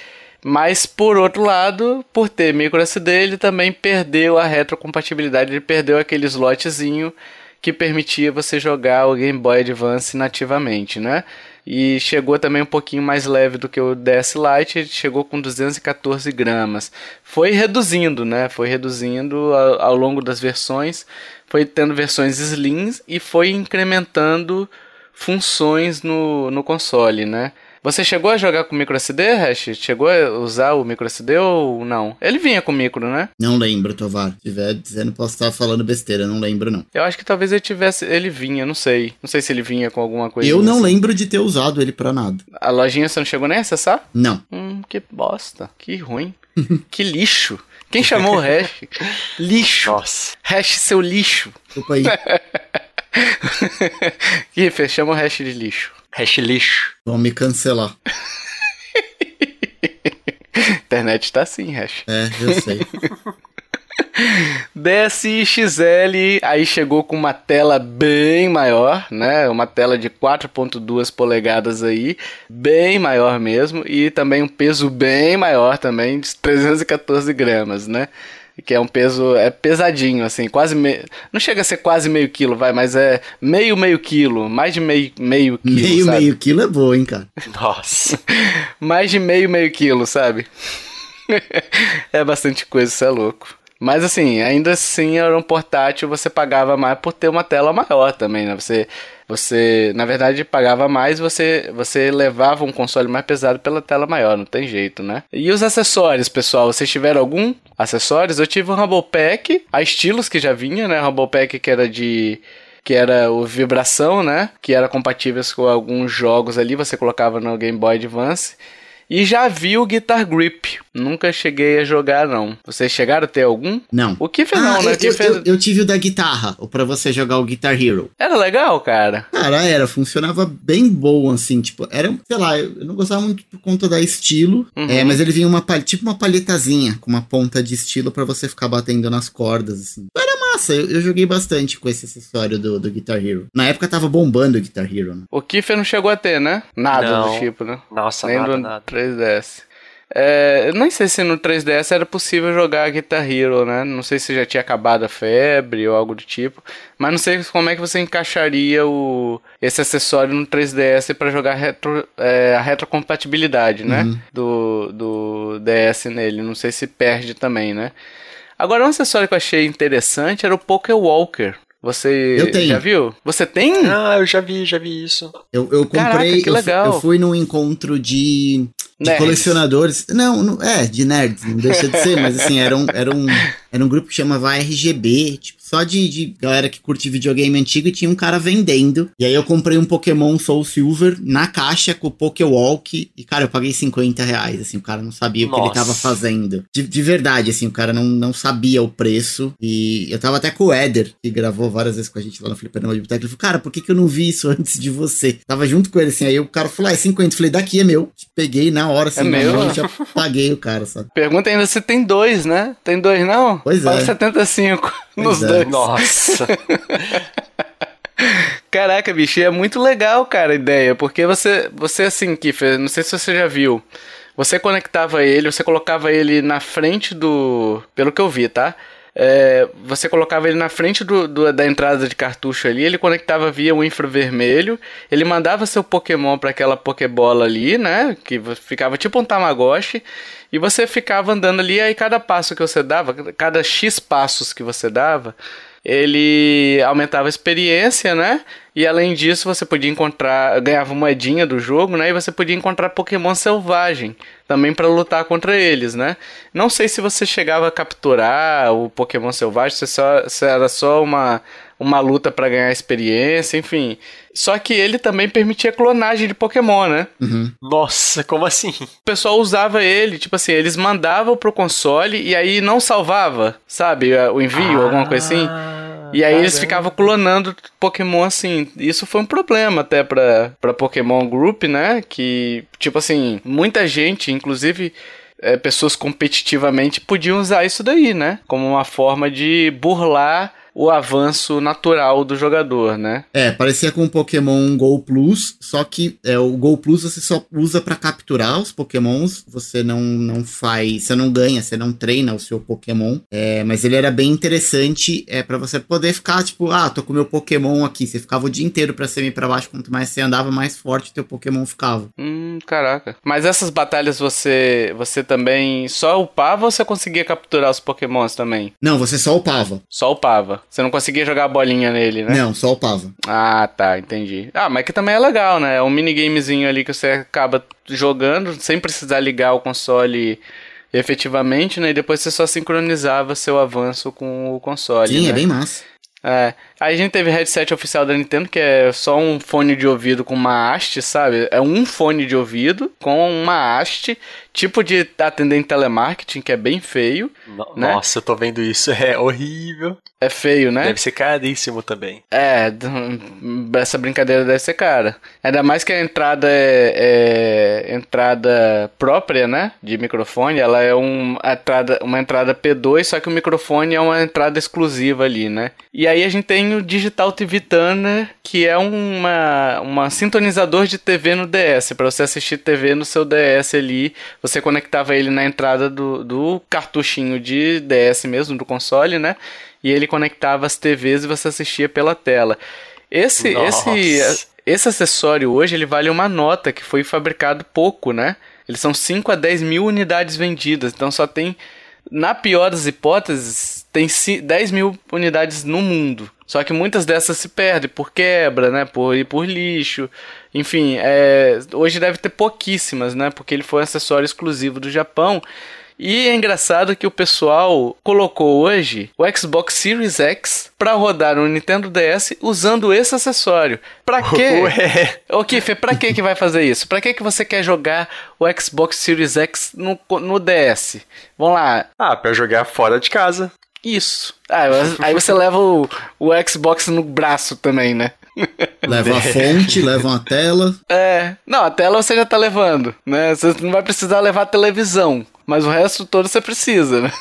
mas por outro lado, por ter micro SD, ele também perdeu a retrocompatibilidade, ele perdeu aquele slotzinho que permitia você jogar o Game Boy Advance nativamente, né? E chegou também um pouquinho mais leve do que o DS Lite, chegou com 214 gramas. Foi reduzindo, né? Foi reduzindo ao, ao longo das versões, foi tendo versões slims e foi incrementando funções no, no console, né? Você chegou a jogar com micro SD, Hash? Chegou a usar o micro SD ou não? Ele vinha com micro, né? Não lembro, Tovar. Se tiver dizendo, posso estar falando besteira, não lembro não. Eu acho que talvez ele tivesse, ele vinha, não sei. Não sei se ele vinha com alguma coisa. Eu não assim. lembro de ter usado ele para nada. A lojinha você não chegou nem a acessar? Não. Hum, que bosta. Que ruim. que lixo. Quem chamou o Hash? lixo. Nossa. Hash seu lixo. Opa aí. Kiffer, chama o Hash de lixo. Hash lixo. Vão me cancelar. Internet tá assim, Hash. É, eu sei. DSi-XL aí chegou com uma tela bem maior, né? Uma tela de 4.2 polegadas aí, bem maior mesmo, e também um peso bem maior também, de 314 gramas, né? Que é um peso é pesadinho assim quase me... não chega a ser quase meio quilo vai mas é meio meio quilo mais de meio meio quilo meio sabe? meio quilo é boa hein cara nossa mais de meio meio quilo sabe é bastante coisa isso é louco mas assim, ainda assim era um portátil, você pagava mais por ter uma tela maior também, né? Você, você na verdade, pagava mais você você levava um console mais pesado pela tela maior, não tem jeito, né? E os acessórios, pessoal? Vocês tiveram algum acessórios? Eu tive um Rumble Pack, a estilos que já vinha, né? Rumble Pack que era de que era o vibração, né? Que era compatível com alguns jogos ali, você colocava no Game Boy Advance. E já vi o Guitar Grip. Nunca cheguei a jogar, não. Vocês chegaram a ter algum? Não. O Kiffer ah, não, né? Eu, eu, eu, tive o da guitarra, para você jogar o Guitar Hero. Era legal, cara? Cara, era. Funcionava bem bom, assim. Tipo, era, sei lá, eu não gostava muito por conta da estilo. Uhum. É, mas ele vinha uma, tipo uma palhetazinha com uma ponta de estilo para você ficar batendo nas cordas, assim. Era massa. Eu, eu, joguei bastante com esse acessório do, do Guitar Hero. Na época tava bombando o Guitar Hero, né? O Kiffer não chegou a ter, né? Nada não. do tipo, né? Nossa, Nem nada, do nada. 3DS. É, eu nem sei se no 3DS era possível jogar Guitar Hero, né? Não sei se já tinha acabado a febre ou algo do tipo. Mas não sei como é que você encaixaria o, esse acessório no 3DS para jogar retro, é, a retrocompatibilidade, né? Uhum. Do, do DS nele. Não sei se perde também, né? Agora, um acessório que eu achei interessante era o Poké Walker. Você Eu tenho. já viu? Você tem? Ah, eu já vi, já vi isso. Eu, eu comprei. Caraca, que eu legal. Eu, fui num encontro de. De colecionadores. Não, não, é, de nerds, não deixa de ser, mas assim, era um, era um, era um grupo que chamava RGB, tipo, só de, de galera que curte videogame antigo e tinha um cara vendendo. E aí eu comprei um Pokémon Soul Silver na caixa com o Pokéwalk e, cara, eu paguei 50 reais, assim, o cara não sabia o que ele Nossa. tava fazendo. De, de verdade, assim, o cara não, não sabia o preço. E eu tava até com o Éder, que gravou várias vezes com a gente lá no Fliperama de Boteco. Ele falou, cara, por que, que eu não vi isso antes de você? Tava junto com ele, assim, aí o cara falou, ah, é 50. Eu falei, daqui é meu. Peguei na hora, assim, É meu? mão, já paguei o cara, sabe? Pergunta ainda se tem dois, né? Tem dois, não? Pois é. Paga 75 nos é. dois. Nossa. Caraca, bicho, e é muito legal, cara, a ideia. Porque você, você assim, Kiffer, não sei se você já viu. Você conectava ele, você colocava ele na frente do. Pelo que eu vi, tá? É, você colocava ele na frente do, do- da entrada de cartucho ali, ele conectava via o infravermelho, ele mandava seu Pokémon para aquela Pokébola ali, né? Que ficava tipo um Tamagotchi, e você ficava andando ali, aí cada passo que você dava, cada X passos que você dava, ele aumentava a experiência, né? E além disso, você podia encontrar, ganhava moedinha do jogo, né? E você podia encontrar Pokémon selvagem também para lutar contra eles, né? Não sei se você chegava a capturar o Pokémon selvagem, se, só, se era só uma, uma luta para ganhar experiência, enfim. Só que ele também permitia clonagem de Pokémon, né? Uhum. Nossa, como assim? o pessoal usava ele, tipo assim, eles mandavam pro console e aí não salvava, sabe, o envio, alguma coisa assim. E aí eles ficavam clonando Pokémon assim. Isso foi um problema até pra, pra Pokémon Group, né? Que, tipo assim, muita gente, inclusive é, pessoas competitivamente, podiam usar isso daí, né? Como uma forma de burlar o avanço natural do jogador, né? É, parecia com o Pokémon Go Plus, só que é, o Go Plus você só usa pra capturar os Pokémons, você não, não faz, você não ganha, você não treina o seu Pokémon, é, mas ele era bem interessante é para você poder ficar tipo, ah, tô com meu Pokémon aqui, você ficava o dia inteiro pra cima e pra baixo, quanto mais você andava, mais forte teu Pokémon ficava. Hum, caraca. Mas essas batalhas você você também só upava ou você conseguia capturar os Pokémons também? Não, você só upava. Só upava. Você não conseguia jogar a bolinha nele, né? Não, só upava. Ah, tá, entendi. Ah, mas que também é legal, né? É um minigamezinho ali que você acaba jogando sem precisar ligar o console efetivamente, né? E depois você só sincronizava seu avanço com o console. Sim, né? é bem massa. É. Aí a gente teve headset oficial da Nintendo, que é só um fone de ouvido com uma haste, sabe? É um fone de ouvido com uma haste, tipo de atendente telemarketing, que é bem feio. No- Né? Nossa, eu tô vendo isso. É horrível. É feio, né? Deve ser caríssimo também. É, essa brincadeira deve ser cara. Ainda mais que a entrada é, é entrada própria, né? De microfone. Ela é um, entrada, uma entrada P2, só que o microfone é uma entrada exclusiva ali, né? E aí a gente tem o Digital TV Tuner, que é uma, uma sintonizador de TV no DS. Para você assistir TV no seu DS ali, você conectava ele na entrada do, do cartuchinho de DS mesmo, do console, né? E ele conectava as TVs e você assistia pela tela. Esse, Nossa. esse, esse acessório hoje ele vale uma nota que foi fabricado pouco, né? Eles são 5 a 10 mil unidades vendidas, então só tem, na pior das hipóteses, tem ci- 10 mil unidades no mundo. Só que muitas dessas se perdem por quebra, né? Por, e por lixo. Enfim, é, hoje deve ter pouquíssimas, né? Porque ele foi um acessório exclusivo do Japão. E é engraçado que o pessoal colocou hoje o Xbox Series X pra rodar no Nintendo DS usando esse acessório. Pra quê? Ué. Ô Kiffer, pra que que vai fazer isso? Pra que que você quer jogar o Xbox Series X no, no DS? Vamos lá, Ah, pra jogar fora de casa. Isso. Ah, aí você leva o, o Xbox no braço também, né? Leva a fonte, leva uma tela. É, não, a tela você já tá levando, né? Você não vai precisar levar a televisão, mas o resto todo você precisa, né?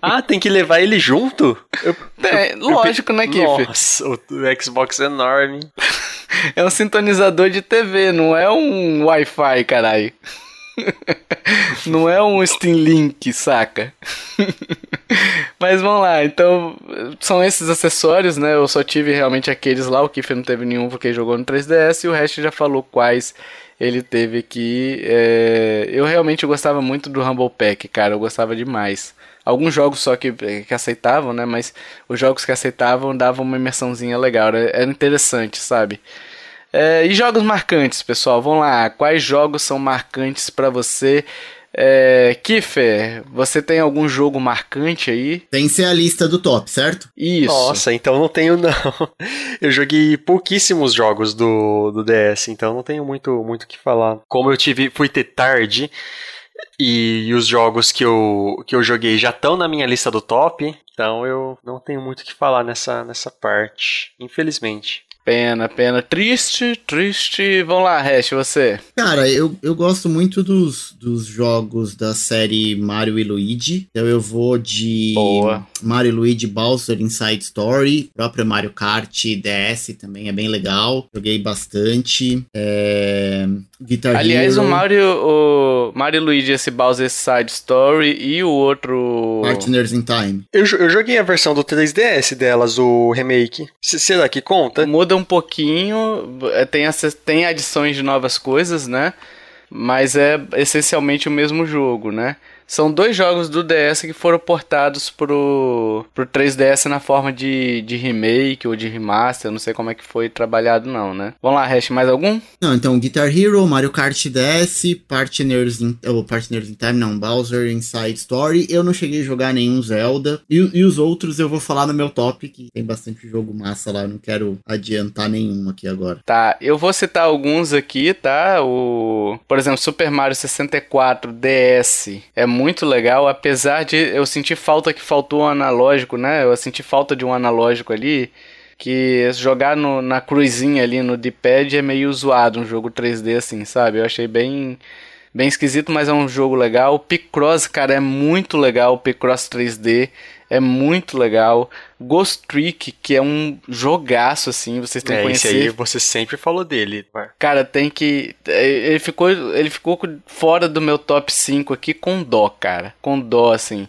Ah, tem que levar ele junto? Eu, é, lógico, né, Kiff? Nossa, o Xbox é enorme. É um sintonizador de TV, não é um Wi-Fi, caralho. Não é um Steam Link, saca? Mas vamos lá, então são esses acessórios, né? Eu só tive realmente aqueles lá, o Kiffer não teve nenhum porque jogou no 3DS e o resto já falou quais ele teve aqui. É... Eu realmente gostava muito do Humble Pack, cara, eu gostava demais. Alguns jogos só que, que aceitavam, né? Mas os jogos que aceitavam davam uma imersãozinha legal, era interessante, sabe? É, e jogos marcantes, pessoal, vamos lá. Quais jogos são marcantes para você? É, Kiffer, você tem algum jogo marcante aí? Tem que ser a lista do top, certo? Isso. Nossa, então não tenho não. Eu joguei pouquíssimos jogos do, do DS, então não tenho muito muito o que falar. Como eu tive, fui ter tarde e, e os jogos que eu, que eu joguei já estão na minha lista do top, então eu não tenho muito o que falar nessa, nessa parte, infelizmente. Pena, pena. Triste, triste. Vamos lá, Hash, você. Cara, eu, eu gosto muito dos, dos jogos da série Mario e Luigi. Então eu vou de Boa. Mario Luigi Bowser Inside Story. Próprio Mario Kart DS também é bem legal. Joguei bastante. É... Guitar Aliás, Hero. o Mario, o Mario Luigi, esse Bowser Side Story e o outro. Partners in Time. Eu, eu joguei a versão do 3DS delas, o remake. C será que conta? Muda um pouquinho, é, tem, tem adições de novas coisas, né? Mas é essencialmente o mesmo jogo, né? São dois jogos do DS que foram portados pro, pro 3DS na forma de, de remake ou de remaster. Eu não sei como é que foi trabalhado, não, né? Vamos lá, Hash, mais algum? Não, então Guitar Hero, Mario Kart DS, Partners in, oh, Partners in Time, não, Bowser Inside Story. Eu não cheguei a jogar nenhum Zelda. E, e os outros eu vou falar no meu top, que tem bastante jogo massa lá. Eu não quero adiantar nenhum aqui agora. Tá, eu vou citar alguns aqui, tá? O, por exemplo, Super Mario 64 DS é muito legal, apesar de eu sentir falta que faltou um analógico, né? Eu senti falta de um analógico ali, que jogar no, na cruzinha ali no D-pad é meio zoado um jogo 3D assim, sabe? Eu achei bem bem esquisito, mas é um jogo legal. Picross, cara, é muito legal, Picross 3D é muito legal. Ghost Trick, que é um jogaço, assim, vocês têm é, que conhecer. Esse aí você sempre falou dele. Cara, tem que... É, ele ficou, ele ficou fora do meu top 5 aqui com dó, cara. Com dó, assim.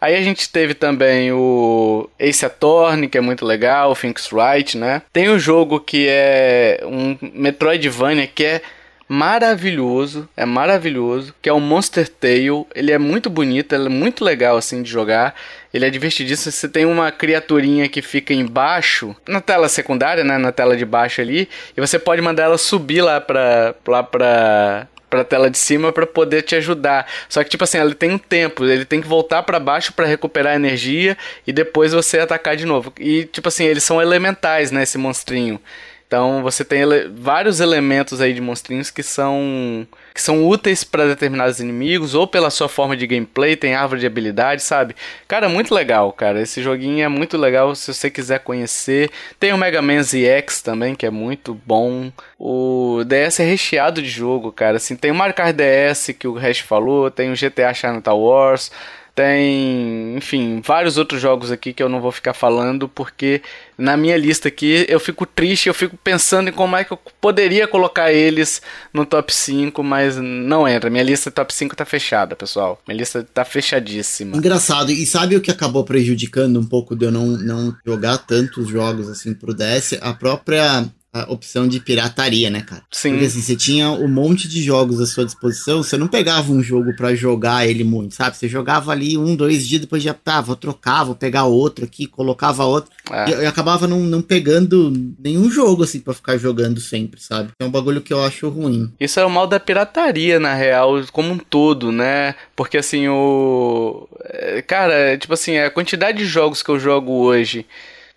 Aí a gente teve também o Ace Attorney, que é muito legal, o Thinks Right, né? Tem o um jogo que é um Metroidvania, que é maravilhoso, é maravilhoso, que é o Monster Tale. Ele é muito bonito, ele é muito legal assim de jogar. Ele é divertidíssimo. Você tem uma criaturinha que fica embaixo, na tela secundária, né, na tela de baixo ali, e você pode mandar ela subir lá pra, lá pra pra tela de cima para poder te ajudar. Só que tipo assim, ele tem um tempo, ele tem que voltar para baixo para recuperar energia e depois você atacar de novo. E tipo assim, eles são elementais, né, esse monstrinho. Então você tem ele vários elementos aí de monstrinhos que são que são úteis para determinados inimigos ou pela sua forma de gameplay, tem árvore de habilidade, sabe? Cara, muito legal, cara. Esse joguinho é muito legal se você quiser conhecer. Tem o Mega Man ZX também, que é muito bom. O DS é recheado de jogo, cara. Assim, tem o Mario Kart DS que o Hash falou, tem o GTA Chinatown Wars, tem, enfim, vários outros jogos aqui que eu não vou ficar falando porque na minha lista aqui eu fico triste, eu fico pensando em como é que eu poderia colocar eles no top 5, mas não entra. Minha lista top 5 tá fechada, pessoal. Minha lista tá fechadíssima. Engraçado. E sabe o que acabou prejudicando um pouco de eu não, não jogar tantos jogos assim pro DS? A própria a opção de pirataria, né, cara? Sim. Porque assim, você tinha um monte de jogos à sua disposição, você não pegava um jogo para jogar ele muito, sabe? Você jogava ali um, dois dias, depois já, tá, vou trocar, vou pegar outro aqui, colocava outro. É. E eu acabava não, não pegando nenhum jogo, assim, para ficar jogando sempre, sabe? É um bagulho que eu acho ruim. Isso é o mal da pirataria, na real, como um todo, né? Porque assim, o. É, cara, tipo assim, a quantidade de jogos que eu jogo hoje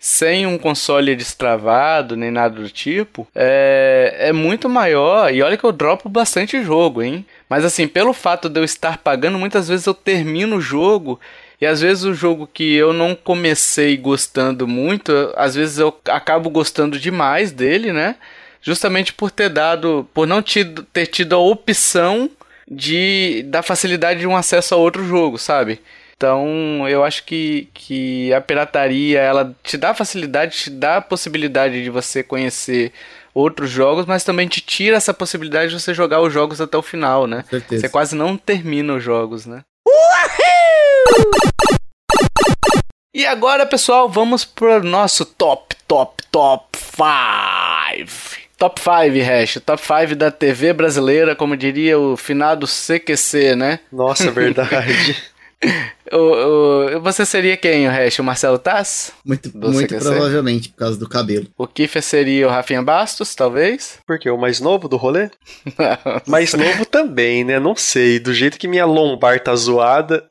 sem um console destravado nem nada do tipo, é, é muito maior. E olha que eu dropo bastante jogo, hein? Mas assim, pelo fato de eu estar pagando, muitas vezes eu termino o jogo. E às vezes o jogo que eu não comecei gostando muito, às vezes eu acabo gostando demais dele, né? Justamente por ter dado, por não tido, ter tido a opção de da facilidade de um acesso a outro jogo, sabe? Então, eu acho que, que a pirataria, ela te dá facilidade, te dá a possibilidade de você conhecer outros jogos, mas também te tira essa possibilidade de você jogar os jogos até o final, né? Certeza. Você quase não termina os jogos, né? E agora, pessoal, vamos pro nosso top, top, top 5. Top 5, Hash. Top 5 da TV brasileira, como diria o finado CQC, né? Nossa, verdade. O, o, você seria quem, o Hash? O Marcelo Tass? Muito, muito provavelmente, por causa do cabelo. O Kiffer seria o Rafinha Bastos, talvez? Porque o mais novo do rolê? Mais novo também, né? Não sei. Do jeito que minha lombar tá zoada.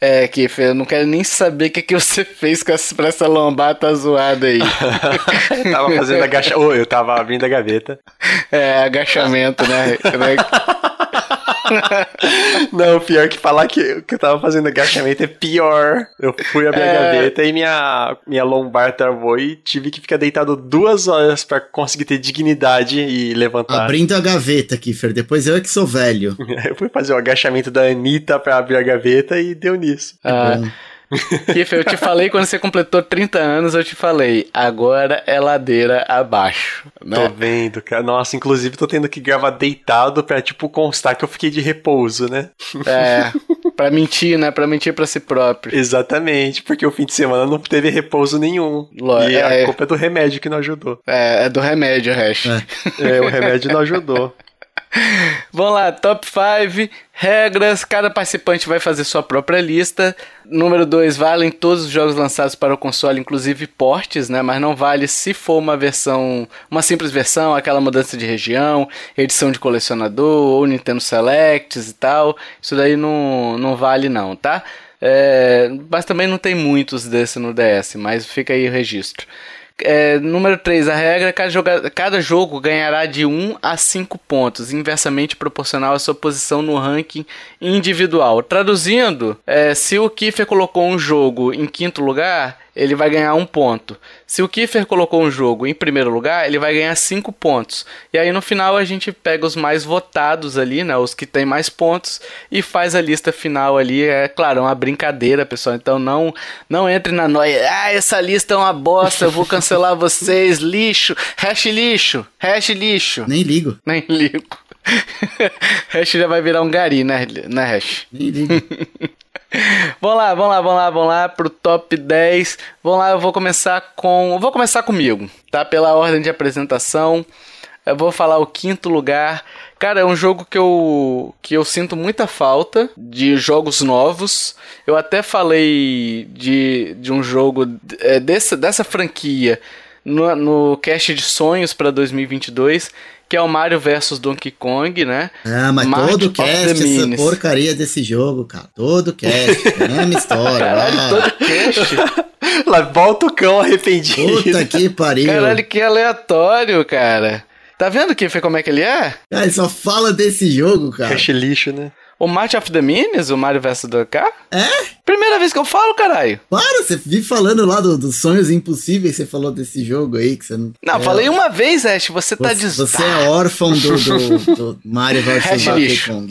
É, Kiffer, eu não quero nem saber o que, que você fez com essa, pra essa lombar tá zoada aí. tava fazendo agacha... Ô, eu tava abrindo a gaveta. É, agachamento, né? Não, pior que falar que, que eu tava fazendo agachamento é pior. Eu fui abrir a É. gaveta e minha, minha lombar travou e tive que ficar deitado duas horas pra conseguir ter dignidade e levantar. Abrindo a gaveta, Kiffer. Depois eu é que sou velho. Eu fui fazer o agachamento da Anitta pra abrir a gaveta e deu nisso. Ah, Bom, Kiffer, eu te falei quando você completou 30 anos, eu te falei, agora é ladeira abaixo. Tô Né? vendo, cara. Nossa, inclusive tô tendo que gravar deitado pra, tipo, constar que eu fiquei de repouso, né? É, pra mentir, né? Pra mentir pra si próprio. Exatamente, porque o fim de semana não teve repouso nenhum. Lo- e é. a culpa é do remédio que não ajudou. É, é do remédio, Hash. É. É, o remédio não ajudou. Vamos lá, top 5, regras, cada participante vai fazer sua própria lista. Número 2, valem todos os jogos lançados para o console, inclusive portes, né? Mas não vale se for uma versão, uma simples versão, aquela mudança de região, edição de colecionador, ou Nintendo Selects e tal. Isso daí não, não vale não, tá? É, mas também não tem muitos desse no DS, mas fica aí o registro. É, número 3, a regra: cada, joga- cada jogo ganhará de 1 a 5 pontos, inversamente proporcional à sua posição no ranking individual. Traduzindo, é, se o Kiefer colocou um jogo em quinto lugar, ele vai ganhar um ponto. Se o Kiefer colocou um jogo em primeiro lugar, ele vai ganhar 5 pontos. E aí no final a gente pega os mais votados ali, né, os que têm mais pontos, e faz a lista final ali. É claro, é uma brincadeira, pessoal. Então não, não entre na noia. Ah, essa lista é uma bosta, eu vou cancelar vocês. Lixo, hash lixo, hash lixo. nem ligo. Nem ligo. hash já vai virar um gari, né, né hash? Nem ligo. Vamos lá, vamos lá, vamos lá, vamos lá pro top 10. Vamos lá, eu vou começar com. eu Vou começar comigo, tá? Pela ordem de apresentação. Eu vou falar o quinto lugar. Cara, é um jogo que eu, que eu sinto muita falta de jogos novos. Eu até falei de, de um jogo é, dessa, dessa franquia no, no cast de sonhos para 2022, que é o Mario vs Donkey Kong, né? Ah, mas March todo cast, essa Minis. porcaria desse jogo, cara. Todo cast, mesma história. Caralho, ah, todo cast. Lá volta o cão arrependido. Puta que pariu. Caralho, que aleatório, cara. Tá vendo que como é que ele é? Cara, ele só fala desse jogo, cara. Cache lixo, né? O March of the Minis, o Mario vs DK? É? Primeira vez que eu falo, caralho. Para, você vive falando lá do- dos sonhos impossíveis, você falou desse jogo aí que você não. Não, é, falei uma vez, Ash, você tá des... você é órfão do, do, do Mario vs Donkey. Kong.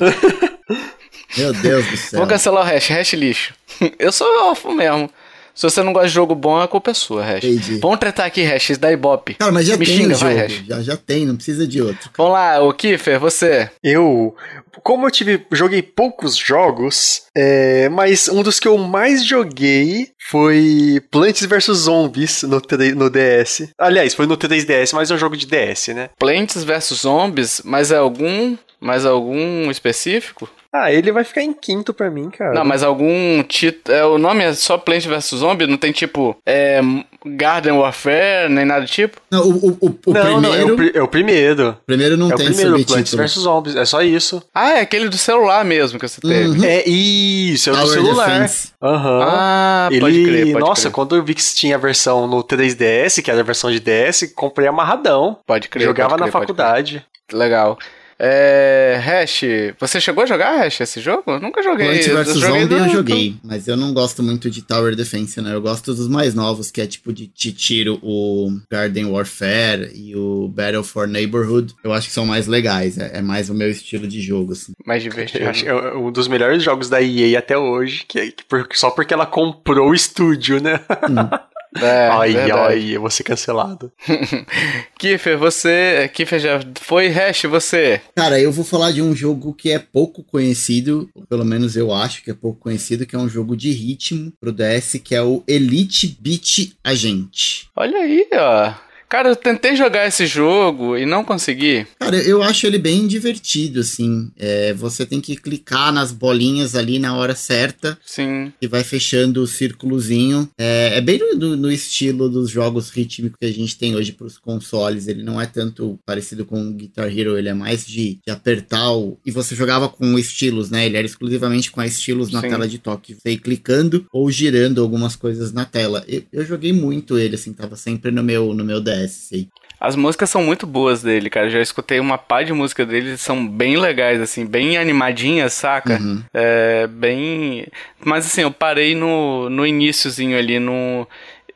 Meu Deus do céu. Vou cancelar o hash, hash lixo. Eu sou órfão mesmo. Se você não gosta de jogo bom, a culpa é sua, hash. Entendi. Vamos tratar aqui, hash, da Ibope. Cara, mas já Me tem xinga, vai, jogo. Hash. Já, já tem, não precisa de outro. Vamos lá, o Kiefer, você. Eu, como eu tive, joguei poucos jogos, é, mas um dos que eu mais joguei foi Plants vs Zombies no, 3 no DS. Aliás, foi no 3DS, mas é um jogo de DS, né? Plants vs Zombies, mas é algum... Mais algum específico? Ah, ele vai ficar em quinto pra mim, cara. Não, mas algum título. É, o nome é só Plants vs Zombie? Não tem tipo. É, Garden Warfare, nem nada do tipo? Não, o, o, o, o não, não, é primeiro, o, pri- é o primeiro. primeiro não é o tem primeiro, Plants vs Zombies. É só isso. Ah, é aquele do celular mesmo que você teve. Uhum. É isso, é o do celular. Aham. Ah, Ele, pode crer, pode nossa, crer. quando eu vi que tinha a versão no 3DS, que era a versão de DS, comprei amarradão. Pode crer. Jogava pode na crer, pode faculdade. crer. Legal. É, Hash, você chegou a jogar Hash esse jogo? Eu nunca joguei. Plants vs Zombie do- eu joguei, mas eu não gosto muito de Tower Defense, né? Eu gosto dos mais novos, que é tipo de, de tiro o Garden Warfare e o Battle for Neighborhood. Eu acho que são mais legais, é, é mais o meu estilo de jogo, assim. Mais divertido. Eu acho que é um dos melhores jogos da EA até hoje, que, é- que por- só porque ela comprou o estúdio, né? É, ai, verdade. ai, eu vou ser cancelado. Kiffer, você. Kiffer já foi Hash, você. Cara, eu vou falar de um jogo que é pouco conhecido, ou pelo menos eu acho que é pouco conhecido, que é um jogo de ritmo pro DS, que é o Elite Beat Agent. Olha aí, ó. Cara, eu tentei jogar esse jogo e não consegui. Cara, eu acho ele bem divertido, assim. É, você tem que clicar nas bolinhas ali na hora certa Sim. e vai fechando o círculozinho. É, é bem no, no- estilo dos jogos rítmicos que a gente tem hoje para os consoles. Ele não é tanto parecido com o Guitar Hero, ele é mais de, de apertar o. E você jogava com estilos, né? Ele era exclusivamente com estilos na Sim. tela de toque. Você ia clicando ou girando algumas coisas na tela. Eu, eu joguei muito ele, assim, tava sempre no meu, no meu DS. As músicas são muito boas dele, cara. Já escutei uma pá de música dele, são bem legais, assim, bem animadinhas, saca? Uhum. É, bem. Mas assim, eu parei no, no iníciozinho ali, no.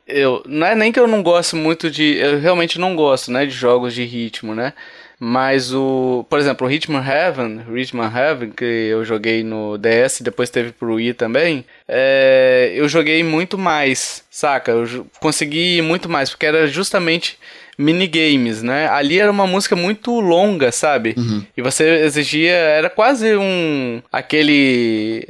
Eu, não é nem que eu não gosto muito de. Eu realmente não gosto, né? De jogos de ritmo, né? Mas o. Por exemplo, o Hitman Heaven, Hitman Heaven, que eu joguei no DS, depois teve pro Wii também. é, eu joguei muito mais, saca? Eu consegui muito mais, porque era justamente minigames, né? Ali era uma música muito longa, sabe? Uhum. E você exigia, era quase um aquele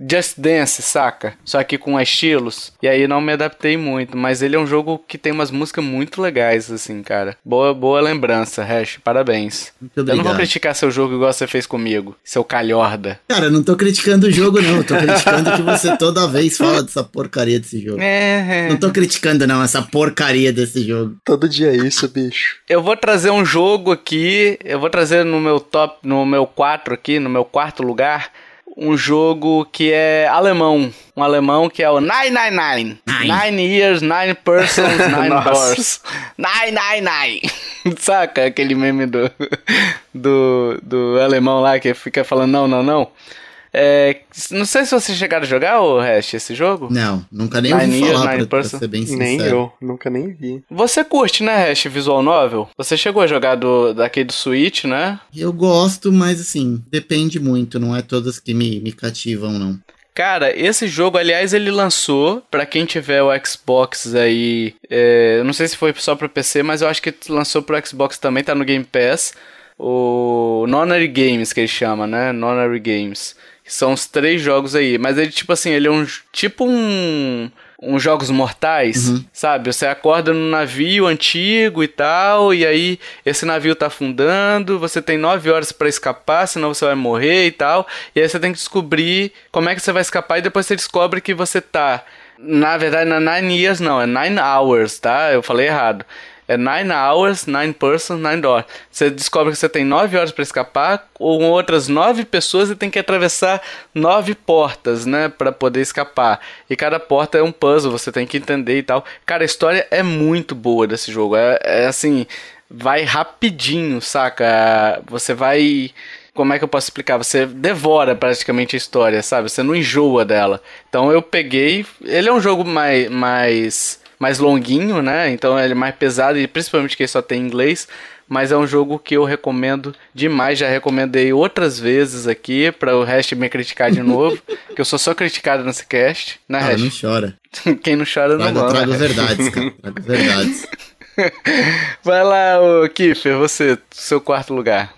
Just Dance, saca? Só que com estilos. E aí não me adaptei muito, mas ele é um jogo que tem umas músicas muito legais assim, cara. Boa, boa lembrança, Hash. Parabéns. Muito Eu não vou criticar seu jogo igual você fez comigo, seu calhorda. Cara, eu não tô criticando o jogo, não. Eu tô criticando que você toda vez fala dessa porcaria desse jogo. É, Não tô criticando, não, essa porcaria desse jogo. Todo dia é isso, bicho. Eu vou trazer um jogo aqui, eu vou trazer no meu top, no meu 4 aqui, no meu quarto lugar, um jogo que é alemão. Um alemão que é o 999. Nine. Nine years, nine persons, nine doors. 999. Saca aquele meme do, do, do alemão lá que fica falando não, não, não? É, não sei se vocês chegaram a jogar, o Hash, esse jogo. Não, nunca nem Nine ouvi years, falar, pra, nine pra ser bem sincero. Nem eu, nunca nem vi. Você curte, né, Hash, Visual Novel? Você chegou a jogar do, daquele do Switch, né? Eu gosto, mas assim, depende muito, não é todas que me, me cativam, não. Cara, esse jogo, aliás, ele lançou pra quem tiver o Xbox aí. é, não sei se foi só pro PC, mas eu acho que lançou pro Xbox também, tá no Game Pass. O Nonary Games, que ele chama, né? Nonary Games. São os três jogos aí. Mas ele, tipo assim, ele é um tipo um. Uns jogos mortais, sabe? Você acorda num navio antigo e tal, e aí esse navio tá afundando, você tem nove horas pra escapar, senão você vai morrer e tal. E aí você tem que descobrir como é que você vai escapar, e depois você descobre que você tá. Na verdade, na Nine Years não, é Nine Hours, tá? Eu falei errado. É nine hours, nine persons, nine doors. Você descobre que você tem nove horas para escapar, com outras nove pessoas e tem que atravessar nove portas, né, para poder escapar. E cada porta é um puzzle, você tem que entender e tal. Cara, a história é muito boa desse jogo. É, é assim, vai rapidinho, saca? Você vai como é que eu posso explicar? Você devora praticamente a história, sabe? Você não enjoa dela. Então eu peguei. Ele é um jogo mais, mais, mais longuinho, né? Então ele é mais pesado e principalmente que ele só tem inglês. Mas é um jogo que eu recomendo demais. Já recomendei outras vezes aqui para o resto me criticar de novo. que eu sou só criticado nesse cast, né, Ah, não chora. Quem não chora não Trago, gosta. trago verdades, cara. Trago verdades. Vai lá, ô Kiffer, você, seu quarto lugar.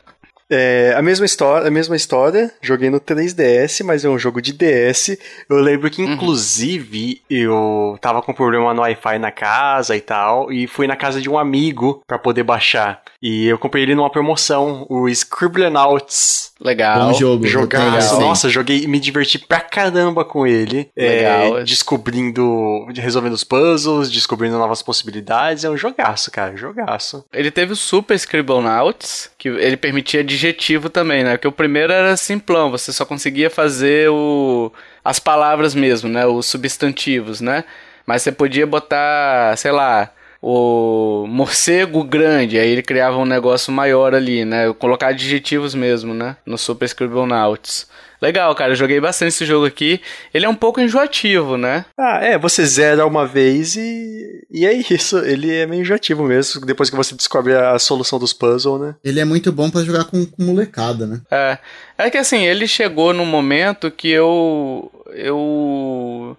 É, a mesma história, a mesma história, joguei no 3DS, mas é um jogo de DS. Eu lembro que, inclusive, eu tava com problema no Wi-Fi na casa e tal, e fui na casa de um amigo pra poder baixar. E eu comprei ele numa promoção, o Scribblenauts. Legal. Bom jogo. Jogaço. legal. Nossa, joguei, me diverti pra caramba com ele. Legal. É, descobrindo, resolvendo os puzzles, descobrindo novas possibilidades. É um jogaço, cara, jogaço. Ele teve o Super Scribblenauts, que ele permitia adjetivo também, né? Porque o primeiro era simplão, você só conseguia fazer o as palavras mesmo, né? Os substantivos, né? Mas você podia botar, sei lá, o morcego grande, aí ele criava um negócio maior ali, né? Colocar adjetivos mesmo, né? No Super Scribblenauts. Legal, cara, eu joguei bastante esse jogo aqui. Ele é um pouco enjoativo, né? Ah, é, você zera uma vez e, e é isso. Ele é meio enjoativo mesmo, depois que você descobre a solução dos puzzles, né? Ele é muito bom para jogar com, com molecada, né? É. É que assim, ele chegou num momento que eu. Eu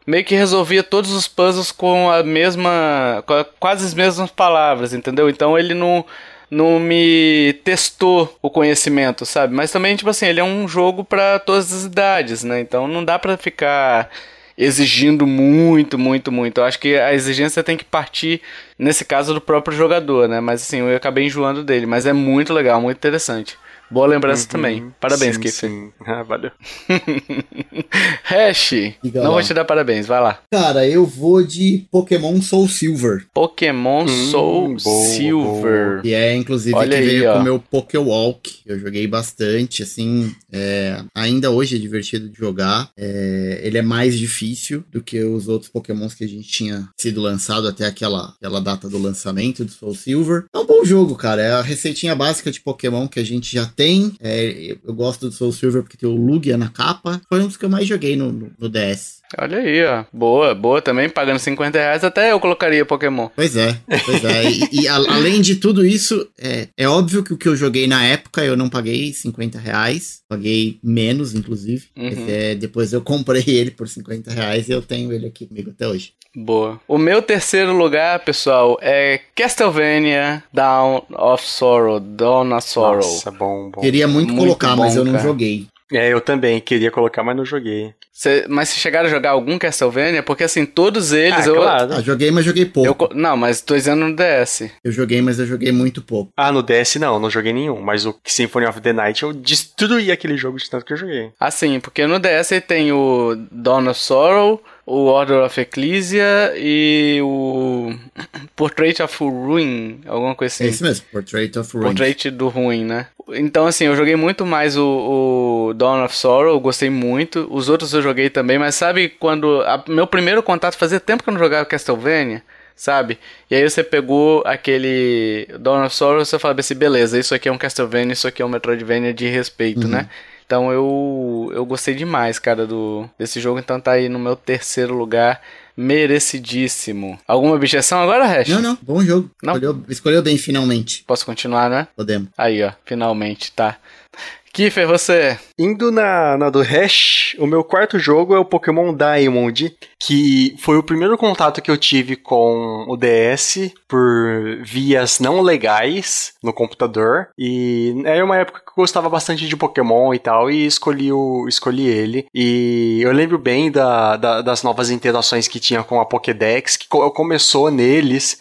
meio que resolvia todos os puzzles com a mesma. com a, quase as mesmas palavras, entendeu? Então ele não não me testou o conhecimento, sabe? Mas também, tipo assim, ele é um jogo para todas as idades, né? Então não dá para ficar exigindo muito, muito, muito. Eu acho que a exigência tem que partir, nesse caso, do próprio jogador, né? Mas assim, eu acabei enjoando dele. Mas é muito legal, muito interessante. Boa lembrança uhum, também. Parabéns, sim. Ah, valeu. Hash, Diga não lá. vou te dar parabéns, vai lá. Cara, eu vou de Pokémon Soul Silver. Pokémon hum, Soul boa, Silver. Boa. E é, inclusive, Olha que aí, veio ó. com o meu Pokéwalk. Eu joguei bastante, assim, é, ainda hoje é divertido de jogar. É, ele é mais difícil do que os outros Pokémons que a gente tinha sido lançado até aquela, aquela data do lançamento do Soul Silver. É um bom jogo, cara. É a receitinha básica de Pokémon que a gente já tem tem. É, eu gosto do Soul Silver porque tem o Lugia na capa. Foi um dos que eu mais joguei no, no, no DS. Olha aí, ó. Boa, boa também. Pagando 50 reais, até eu colocaria Pokémon. Pois é, pois é. e, e a, além de tudo isso, é, é óbvio que o que eu joguei na época eu não paguei 50 reais. Paguei menos, inclusive. Uhum. É, depois eu comprei ele por 50 reais e eu tenho ele aqui comigo até hoje. Boa. O meu terceiro lugar, pessoal, é Castlevania Dawn of Sorrow. Dawn of Sorrow. Nossa, bom, bom. Queria muito, muito colocar, bom, mas eu não cara. joguei. É, eu também queria colocar, mas não joguei. Cê, mas se chegaram a jogar algum Castlevania? Porque assim, todos eles ah, eu. Claro. Ah, joguei, mas joguei pouco. Eu, não, mas tô dizendo no DS. Eu joguei, mas eu joguei muito pouco. Ah, no DS não, não joguei nenhum. Mas o Symphony of the Night eu destruí aquele jogo de tanto que eu joguei. Ah, sim, porque no DS tem o Dawn of Sorrow, o Order of Ecclesia e o Portrait of Ruin, alguma coisa assim. É isso mesmo, Portrait of Ruin. Portrait do Ruin, né? Então, assim, eu joguei muito mais o, o Dawn of Sorrow, gostei muito. Os outros eu joguei também, mas sabe quando. A, meu primeiro contato fazia tempo que eu não jogava Castlevania sabe? E aí você pegou aquele Dawn of Sorrow e você fala assim, beleza, isso aqui é um Castlevania, isso aqui é um Metroidvania de respeito, uhum. né? Então eu, eu gostei demais, cara, do, desse jogo. Então tá aí no meu terceiro lugar. Merecidíssimo. Alguma objeção agora, Hash? Não, não. Bom jogo. Não? Escolheu, escolheu bem, finalmente. Posso continuar, né? Podemos. Aí, ó. Finalmente, tá. Kiffer, você? Indo na, na do Hash, o meu quarto jogo é o Pokémon Diamond, que foi o primeiro contato que eu tive com o DS por vias não legais no computador. E era uma época que eu gostava bastante de Pokémon e tal, e escolhi, o, escolhi ele. E eu lembro bem da, da das novas interações que tinha com a Pokédex, que começou neles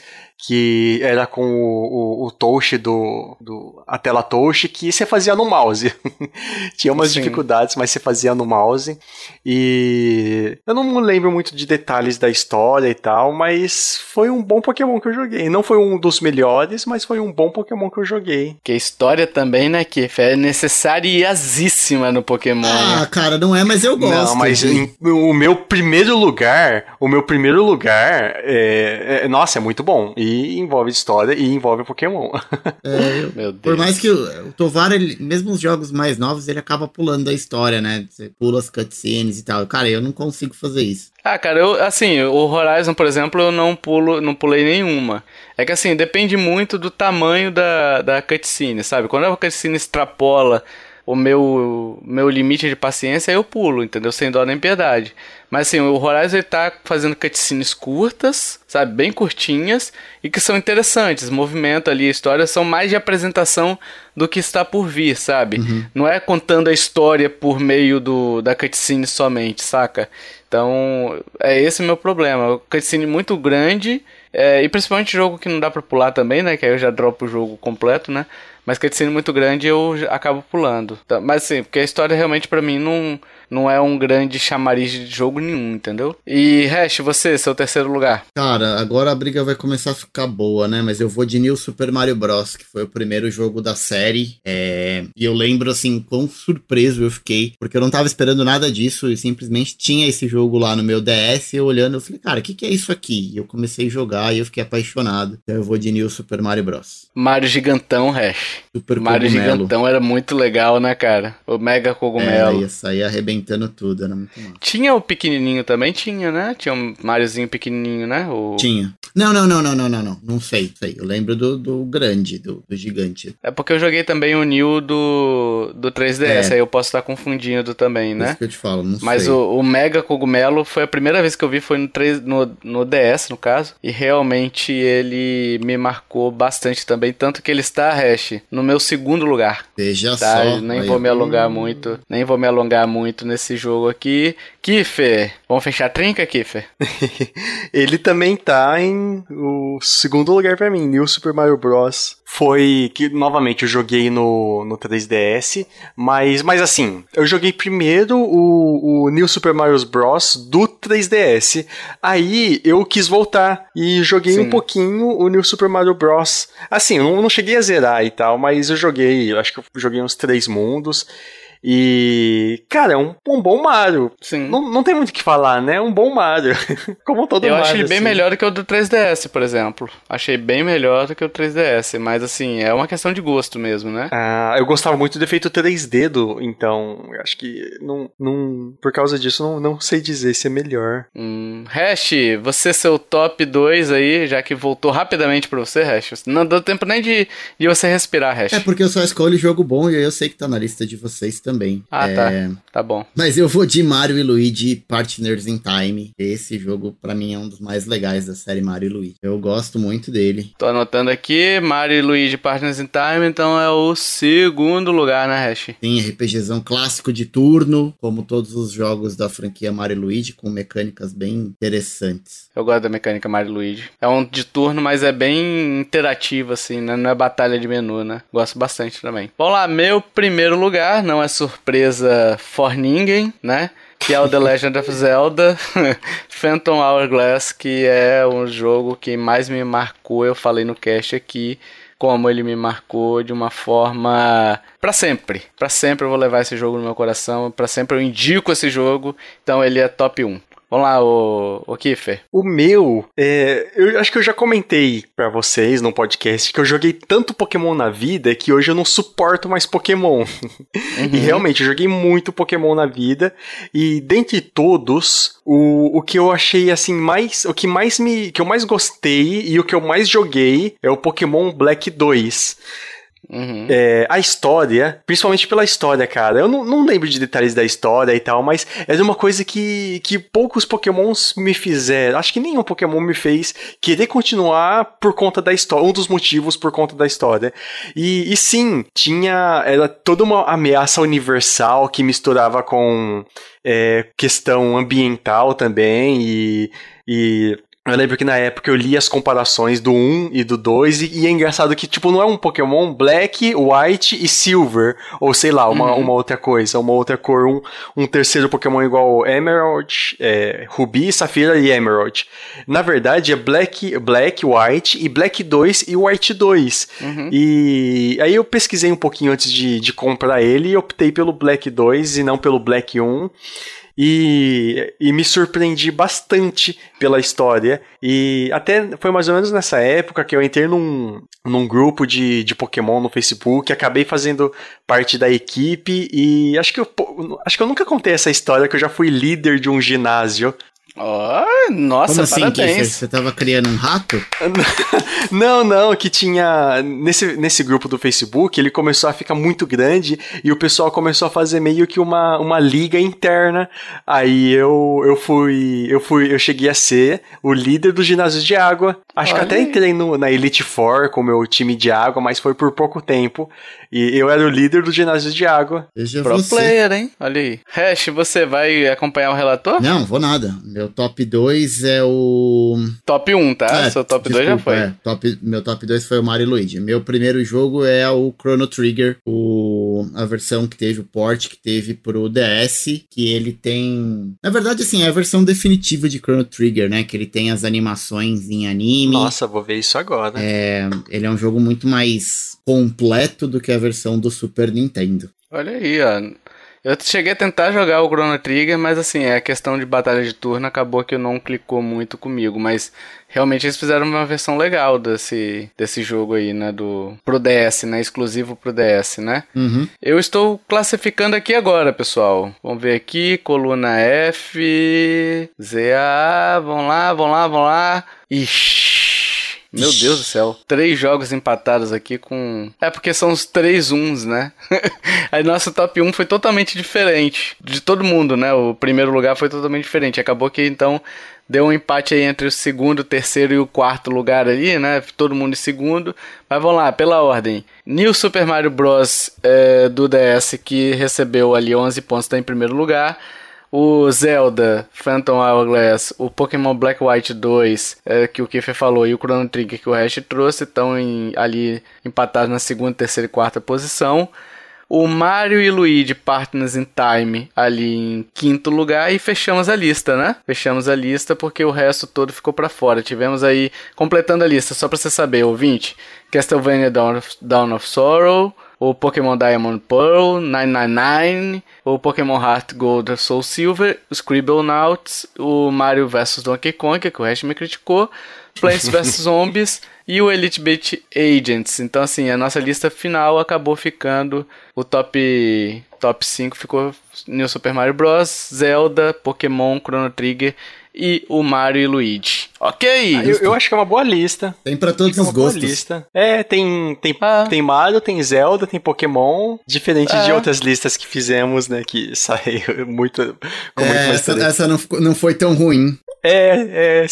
que era com o, o, o touch do, do. a tela touch que você fazia no mouse. Tinha umas Sim. dificuldades, mas você fazia no mouse. E eu não lembro muito de detalhes da história e tal, mas foi um bom Pokémon que eu joguei. Não foi um dos melhores, mas foi um bom Pokémon que eu joguei. Que a história também, né, que é necessariasíssima no Pokémon. Ah, né? cara, não é, mas eu gosto. Não, mas em, o meu primeiro lugar, o meu primeiro lugar, é, é, nossa, é muito bom. E envolve história e envolve Pokémon. É, eu, Meu Deus. Por mais que o, o Tovar, ele, mesmo os jogos mais novos, ele acaba pulando da história, né? Você pula as cutscenes e tal. Cara, eu não consigo fazer isso. Ah, cara, eu, assim, o Horizon, por exemplo, eu não pulo, não pulei nenhuma. É que assim, depende muito do tamanho da, da cutscene, sabe? Quando a cutscene extrapola o meu, meu limite de paciência, eu pulo, entendeu? Sem dó nem piedade. Mas assim, o Horizon ele tá fazendo cutscenes curtas, sabe? Bem curtinhas e que são interessantes. O movimento ali, a história são mais de apresentação do que está por vir, sabe? Uhum. Não é contando a história por meio do, da cutscene somente, saca? Então, é esse o meu problema. Cutscene muito grande, é, e principalmente jogo que não dá pra pular também, né? Que aí eu já dropo o jogo completo, né? Mas cutscene muito grande eu acabo pulando. Tá? Mas assim, porque a história realmente para mim não não é um grande chamariz de jogo nenhum, entendeu? E Hash, você, seu terceiro lugar? Cara, agora a briga vai começar a ficar boa, né? Mas eu vou de New Super Mario Bros, que foi o primeiro jogo da série. É... E eu lembro, assim, quão surpreso eu fiquei, porque eu não tava esperando nada disso e simplesmente tinha esse jogo lá no meu DS. E eu olhando, eu falei, cara, o que, que é isso aqui? E eu comecei a jogar e eu fiquei apaixonado. Então eu vou de New Super Mario Bros. Mario Gigantão, Hash. Super Mario cogumelo. Gigantão era muito legal, né, cara? O Mega É, Cogumelo. ia sair arrebentando tudo, era muito massa. Tinha o pequenininho também? Tinha, né? Tinha um Mariozinho pequenininho, né? O... Tinha. Não, não, não, não, não, não, não. Não sei, sei. Eu lembro do, do grande, do, do gigante. É porque eu joguei também o New do, do 3DS, É. aí eu posso estar confundindo também, Isso né? que eu te falo, não Mas sei. o, o Mega Cogumelo foi a primeira vez que eu vi, foi no, 3, no, no DS, no caso. E realmente ele me marcou bastante também. Tanto que ele está, Hash, no meu segundo lugar. Veja Tá? só. nem aí, vou me alongar muito. Nem vou me alongar muito nesse jogo aqui. Kiffer, vamos fechar a trinca, Kiffer? Ele também tá em o segundo lugar pra mim, New Super Mario Bros. Foi que, novamente, eu joguei no, no 3DS, mas, mas assim, eu joguei primeiro o, o New Super Mario Bros. do 3DS. Aí eu quis voltar e joguei Sim. um pouquinho o New Super Mario Bros. Assim, eu não, não cheguei a zerar e tal, mas eu joguei, acho que eu joguei uns três mundos. E, cara, é um, um bom Mario. Sim. Não, não tem muito o que falar, né? É um bom Mario. Como todo eu Mario. ele bem assim. melhor do que o do 3DS, por exemplo. Achei bem melhor do que o 3DS, mas assim, é uma questão de gosto mesmo, né? Ah, eu gostava muito do efeito 3D do, então eu acho que não, não, por causa disso não, não sei dizer se é melhor. Hum, Hash, você seu top 2 aí, já que voltou rapidamente pra você, Hash. Não deu tempo nem de, de você respirar, Hash. É porque eu só escolho jogo bom e aí eu sei que tá na lista de vocês também. Ah, É, tá. Tá bom. Mas eu vou de Mario e Luigi Partners in Time. Esse jogo, pra mim, é um dos mais legais da série Mario e Luigi. Eu gosto muito dele. Tô anotando aqui, Mario e Luigi Partners in Time, então é o segundo lugar, né, Hash? Tem RPGzão clássico de turno, como todos os jogos da franquia Mario e Luigi, com mecânicas bem interessantes. Eu gosto da mecânica Mario e Luigi. É um de turno, mas é bem interativo, assim, né? Não é batalha de menu, né? Gosto bastante também. Vamos lá, meu primeiro lugar, não é surpresa for ninguém, né? Que é o The Legend of Zelda Phantom Hourglass, que é um jogo que mais me marcou. Eu falei no cast aqui como ele me marcou de uma forma Pra sempre. Pra sempre eu vou levar esse jogo no meu coração. Pra sempre eu indico esse jogo. Então ele é top 1. Vamos lá, o, o Kiffer. O meu, é, eu acho que eu já comentei pra vocês no podcast que eu joguei tanto Pokémon na vida que hoje eu não suporto mais Pokémon. E realmente, eu joguei muito Pokémon na vida. E dentre todos, o, o que eu achei assim mais. O que mais me. que eu mais gostei e o que eu mais joguei é o Pokémon Black 2. Uhum. É, a história, principalmente pela história, cara. Eu não, lembro de detalhes da história e tal, mas é uma coisa que, que poucos Pokémons me fizeram. Acho que nenhum Pokémon me fez querer continuar por conta da história. Um dos motivos por conta da história. E, e sim, tinha. Era toda uma ameaça universal que misturava com é, questão ambiental também e. e eu lembro que na época eu li as comparações do 1 e do 2, e, e é engraçado que, tipo, não é um Pokémon Black, White e Silver, ou sei lá, uma, Uhum. uma outra coisa, uma outra cor, um, um terceiro Pokémon igual Emerald, é, Ruby, Safira e Emerald. Na verdade é Black, Black, White e Black 2 e White 2. Uhum. E aí eu pesquisei um pouquinho antes de, de comprar ele e optei pelo Black 2 e não pelo Black 1. E, e me surpreendi bastante pela história. E até foi mais ou menos nessa época que eu entrei num, num grupo de, de Pokémon no Facebook, acabei fazendo parte da equipe e acho que, eu, acho que eu nunca contei essa história que eu já fui líder de um ginásio. Ó, nossa, Como assim, parabéns. Você tava criando um rato? Não, não, que tinha. Nesse, nesse grupo do Facebook, ele começou a ficar muito grande e o pessoal começou a fazer meio que uma, uma liga interna. Aí eu, eu fui. Eu fui. Eu cheguei a ser o líder do ginásio de água. Acho Olha que até entrei no, na Elite Four com o meu time de água, mas foi por pouco tempo. E eu era o líder do ginásio de água. Veja Pro você. player, hein? Olha aí. Hash, você vai acompanhar o relator? Não, vou nada. Meu top 2 é o. Top 1, tá? É, Seu top 2 já foi. é. top, meu top 2 foi o Mario Luigi. Meu primeiro jogo é o Chrono Trigger, o o, a versão que teve, o port que teve pro DS, que ele tem. Na verdade, assim, é a versão definitiva de Chrono Trigger, né? Que ele tem as animações em anime. Nossa, vou ver isso agora. É, ele é um jogo muito mais completo do que a versão do Super Nintendo. Olha aí, ó. Eu cheguei a tentar jogar o Chrono Trigger, mas assim, a questão de batalha de turno acabou que não clicou muito comigo, mas realmente eles fizeram uma versão legal desse, desse jogo aí, né, do pro DS, né, exclusivo pro DS, né? Uhum. Eu estou classificando aqui agora, pessoal. Vamos ver aqui, coluna F, ZA, vamos lá, vamos lá, vamos lá. Ixi. Meu Deus do céu. Três jogos empatados aqui com. É porque são os três uns, né? Aí nosso top 1 foi totalmente diferente. De todo mundo, né? O primeiro lugar foi totalmente diferente. Acabou que então deu um empate aí entre o segundo, o terceiro e o quarto lugar ali, né? Todo mundo em segundo. Mas vamos lá, pela ordem. New Super Mario Bros. É, do DS, que recebeu ali 11 pontos, está em primeiro lugar o Zelda Phantom Hourglass, o Pokémon Black White 2, é, que o Kiefer falou, e o Chrono Trigger que o Hash trouxe, estão ali empatados na segunda, terceira e quarta posição. O Mario e Luigi Partners in Time ali em quinto lugar e fechamos a lista, né? Fechamos a lista porque o resto todo ficou para fora. Tivemos aí, completando a lista, só para você saber, ouvinte, Castlevania Dawn of, Dawn of Sorrow, o Pokémon Diamond Pearl 999, o Pokémon Heart Gold Soul Silver, o Scribblenauts, o Mario vs Donkey Kong, que o resto me criticou, Plants vs Zombies e o Elite Beat Agents. Então, assim, a nossa lista final acabou ficando. O top, top 5 ficou New Super Mario Bros., Zelda, Pokémon, Chrono Trigger e o Mario e Luigi. Ok? Ah, eu, eu, acho que é uma boa lista. Tem para todos é os gostos. Lista. É, tem tem, ah. tem Mario, tem Zelda, tem Pokémon, diferente de outras listas que fizemos, né, que saiu muito com é, muito mais essa, essa não, não foi tão ruim. É, é,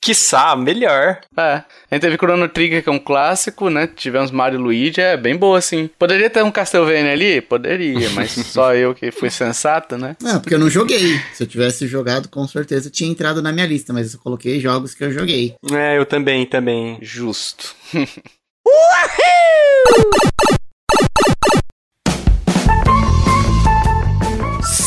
quiçá, melhor. É. A gente teve Chrono Trigger, que é um clássico, né? Tivemos Mario e Luigi, é bem boa, assim. Poderia ter um Castlevania ali? Poderia, mas só eu que fui sensato, né? Não, porque eu não joguei. Se eu tivesse jogado, com certeza tinha entrado na minha lista, mas eu coloquei jogos que eu joguei. É, eu também, também. Justo.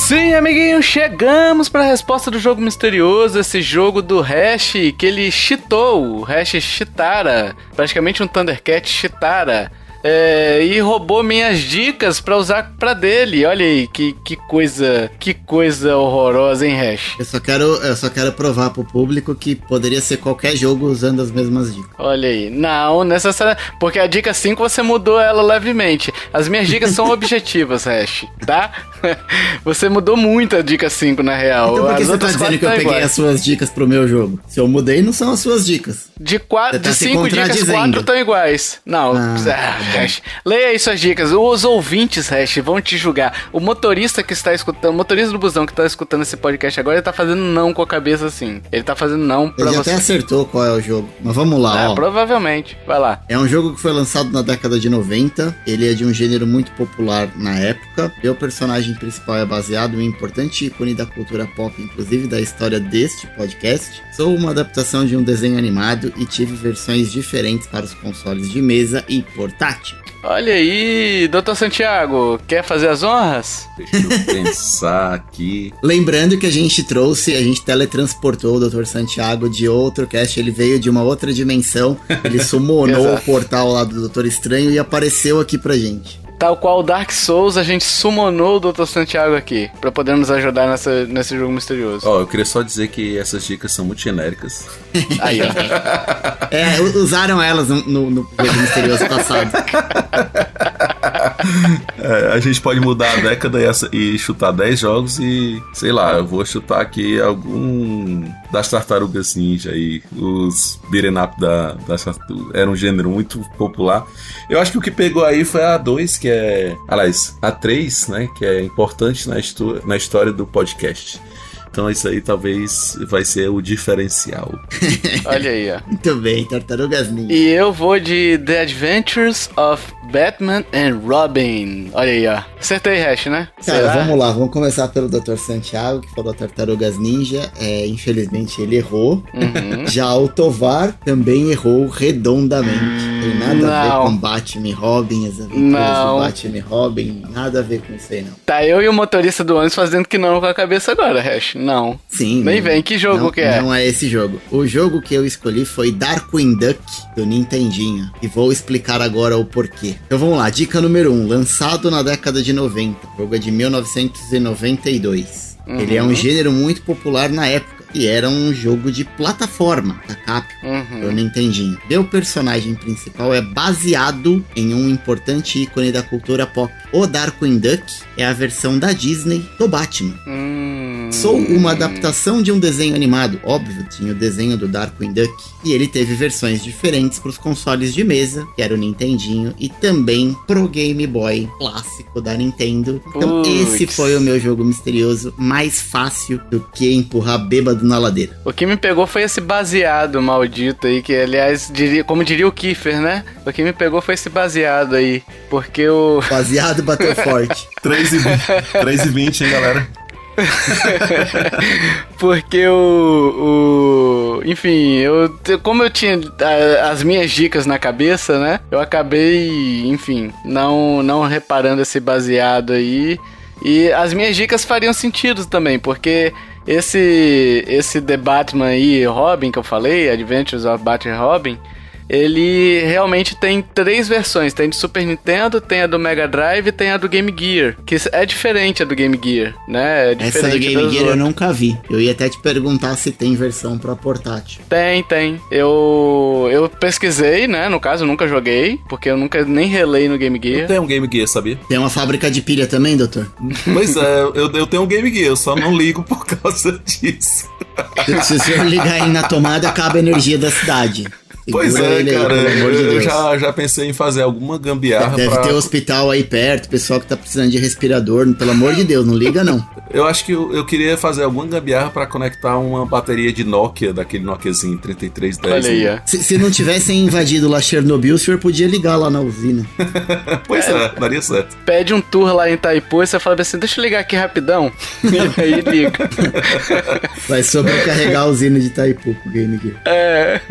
Sim, amiguinho, chegamos para a resposta do jogo misterioso, esse jogo do Hash que ele cheatou, o Hash Chitara, praticamente um Thundercat Chitara. É, e roubou minhas dicas para usar para dele. Olha aí, que, que coisa, que coisa horrorosa, hein, Hash? Eu só quero, eu só quero provar pro público que poderia ser qualquer jogo usando as mesmas dicas. Olha aí, não necessariamente, porque a dica 5 você mudou ela levemente. As minhas dicas são objetivas, Hash, tá? Você mudou muito a dica 5 na real. Então por que as você tá dizendo que eu tá peguei as suas dicas pro meu jogo? Se eu mudei, não são as suas dicas. De quatro, tá de cinco dicas, quatro estão iguais. Não, ah, ah. Leia aí suas dicas. Os ouvintes, Hash, vão te julgar. O motorista que está escutando, o motorista do busão que está escutando esse podcast agora, ele tá fazendo não com a cabeça assim. Ele tá fazendo não pra ele você. Ele até acertou qual é o jogo. Mas vamos lá, é, ó. Provavelmente. Vai lá. É um jogo que foi lançado na década de 90. Ele é de um gênero muito popular na época. E o personagem principal é baseado em um importante ícone da cultura pop, inclusive da história deste podcast. Sou uma adaptação de um desenho animado e tive versões diferentes para os consoles de mesa e portátil. Olha aí, doutor Santiago, quer fazer as honras? Deixa eu pensar aqui. Lembrando que a gente trouxe, a gente teletransportou o doutor Santiago de outro cast, ele veio de uma outra dimensão, ele summonou o portal lá do Doutor Estranho e apareceu aqui pra gente. Tal qual Dark Souls, a gente summonou o Dr. Santiago aqui, para poder nos ajudar nessa, nesse jogo misterioso. Ó, oh, eu queria só dizer que essas dicas são muito genéricas. Aí, ó. é, usaram elas no, no, no jogo misterioso passado. É, a gente pode mudar a década e, e chutar 10 jogos e, sei lá, eu vou chutar aqui algum das tartarugas ninja aí, os beat'em up da, das era um gênero muito popular. Eu acho que o que pegou aí foi a 2, que é, aliás, a 3, né, que é importante na, na história do podcast. Então isso aí talvez vai ser o diferencial. Olha aí, ó. Muito bem, Tartarugas Ninja. E eu vou de The Adventures of Batman and Robin. Olha aí, ó. Acertei, Hash, né? Cara, Será? vamos lá, vamos começar pelo Dr. Santiago, que falou Tartarugas Ninja. É, infelizmente ele errou. Uhum. Já o Tovar também errou redondamente. Tem nada a ver Não. com Batman e Robin, as aventuras Não. do Batman e Robin. Nada a ver com isso aí, não. Tá eu e o motorista do ônibus fazendo que não com a cabeça agora, Hash. Não. Sim. Nem não- vem, que jogo não- que é? Não é esse jogo. O jogo que eu escolhi foi Darkwing Duck, do Nintendinho. E vou explicar agora o porquê. Então vamos lá, dica número 1. Um, lançado na década de 90. O jogo é de 1992. Ele é um gênero muito popular na época. E era um jogo de plataforma da Capcom Uhum. do Nintendinho. Meu personagem principal é baseado em um importante ícone da cultura pop. O Darkwing Duck é a versão da Disney do Batman. Hum. Sou uma adaptação de um desenho animado, óbvio, tinha o desenho do Darkwing Duck, e ele teve versões diferentes para os consoles de mesa, que era o Nintendinho, e também pro Game Boy clássico da Nintendo. Então Putz. esse foi o meu jogo misterioso, mais fácil do que empurrar bêbado na ladeira. O que me pegou foi esse baseado maldito aí, que aliás, diria, como diria o Kiefer, né? O que me pegou foi esse baseado aí, porque o... Baseado bateu forte. 3 e 20, 3 e 20 hein, galera? Porque o, o. Enfim, eu. Como eu tinha as minhas dicas na cabeça, né? Eu acabei, enfim, não, não reparando esse baseado aí. E as minhas dicas fariam sentido também, porque esse. Esse The Batman aí, Robin, que eu falei, Adventures of Batman e Robin. Ele realmente tem três versões. Tem de Super Nintendo, tem a do Mega Drive e tem a do Game Gear. Que é diferente a do Game Gear, né? É Essa do Game Gear eu nunca vi. Eu ia até te perguntar se tem versão para portátil. Tem, tem. Eu eu pesquisei, né? No caso, eu nunca joguei, porque eu nunca nem relei no Game Eu Gear. tenho um Game Gear, sabia? Tem uma fábrica de pilha também, doutor? Pois é, eu, eu tenho um Game Gear, eu só não ligo por causa disso. Se, se o senhor ligar ele na tomada, acaba a energia da cidade. Pois é, ele cara, pelo amor de eu Deus. já, já pensei em fazer alguma gambiarra Deve pra... ter hospital aí perto, pessoal que tá precisando de respirador. Pelo amor de Deus, não liga não. Eu acho que eu, eu queria fazer alguma gambiarra pra conectar uma bateria de Nokia, daquele Nokiazinho 3310. Olha aí, ó. Se, se não tivessem invadido lá Chernobyl, o senhor podia ligar lá na usina. Pois é, daria certo. Pede um tour lá em Itaipu e você fala assim: deixa eu ligar aqui rapidão. e aí liga. Vai sobrecarregar a usina de Itaipu com o Game Gear. É.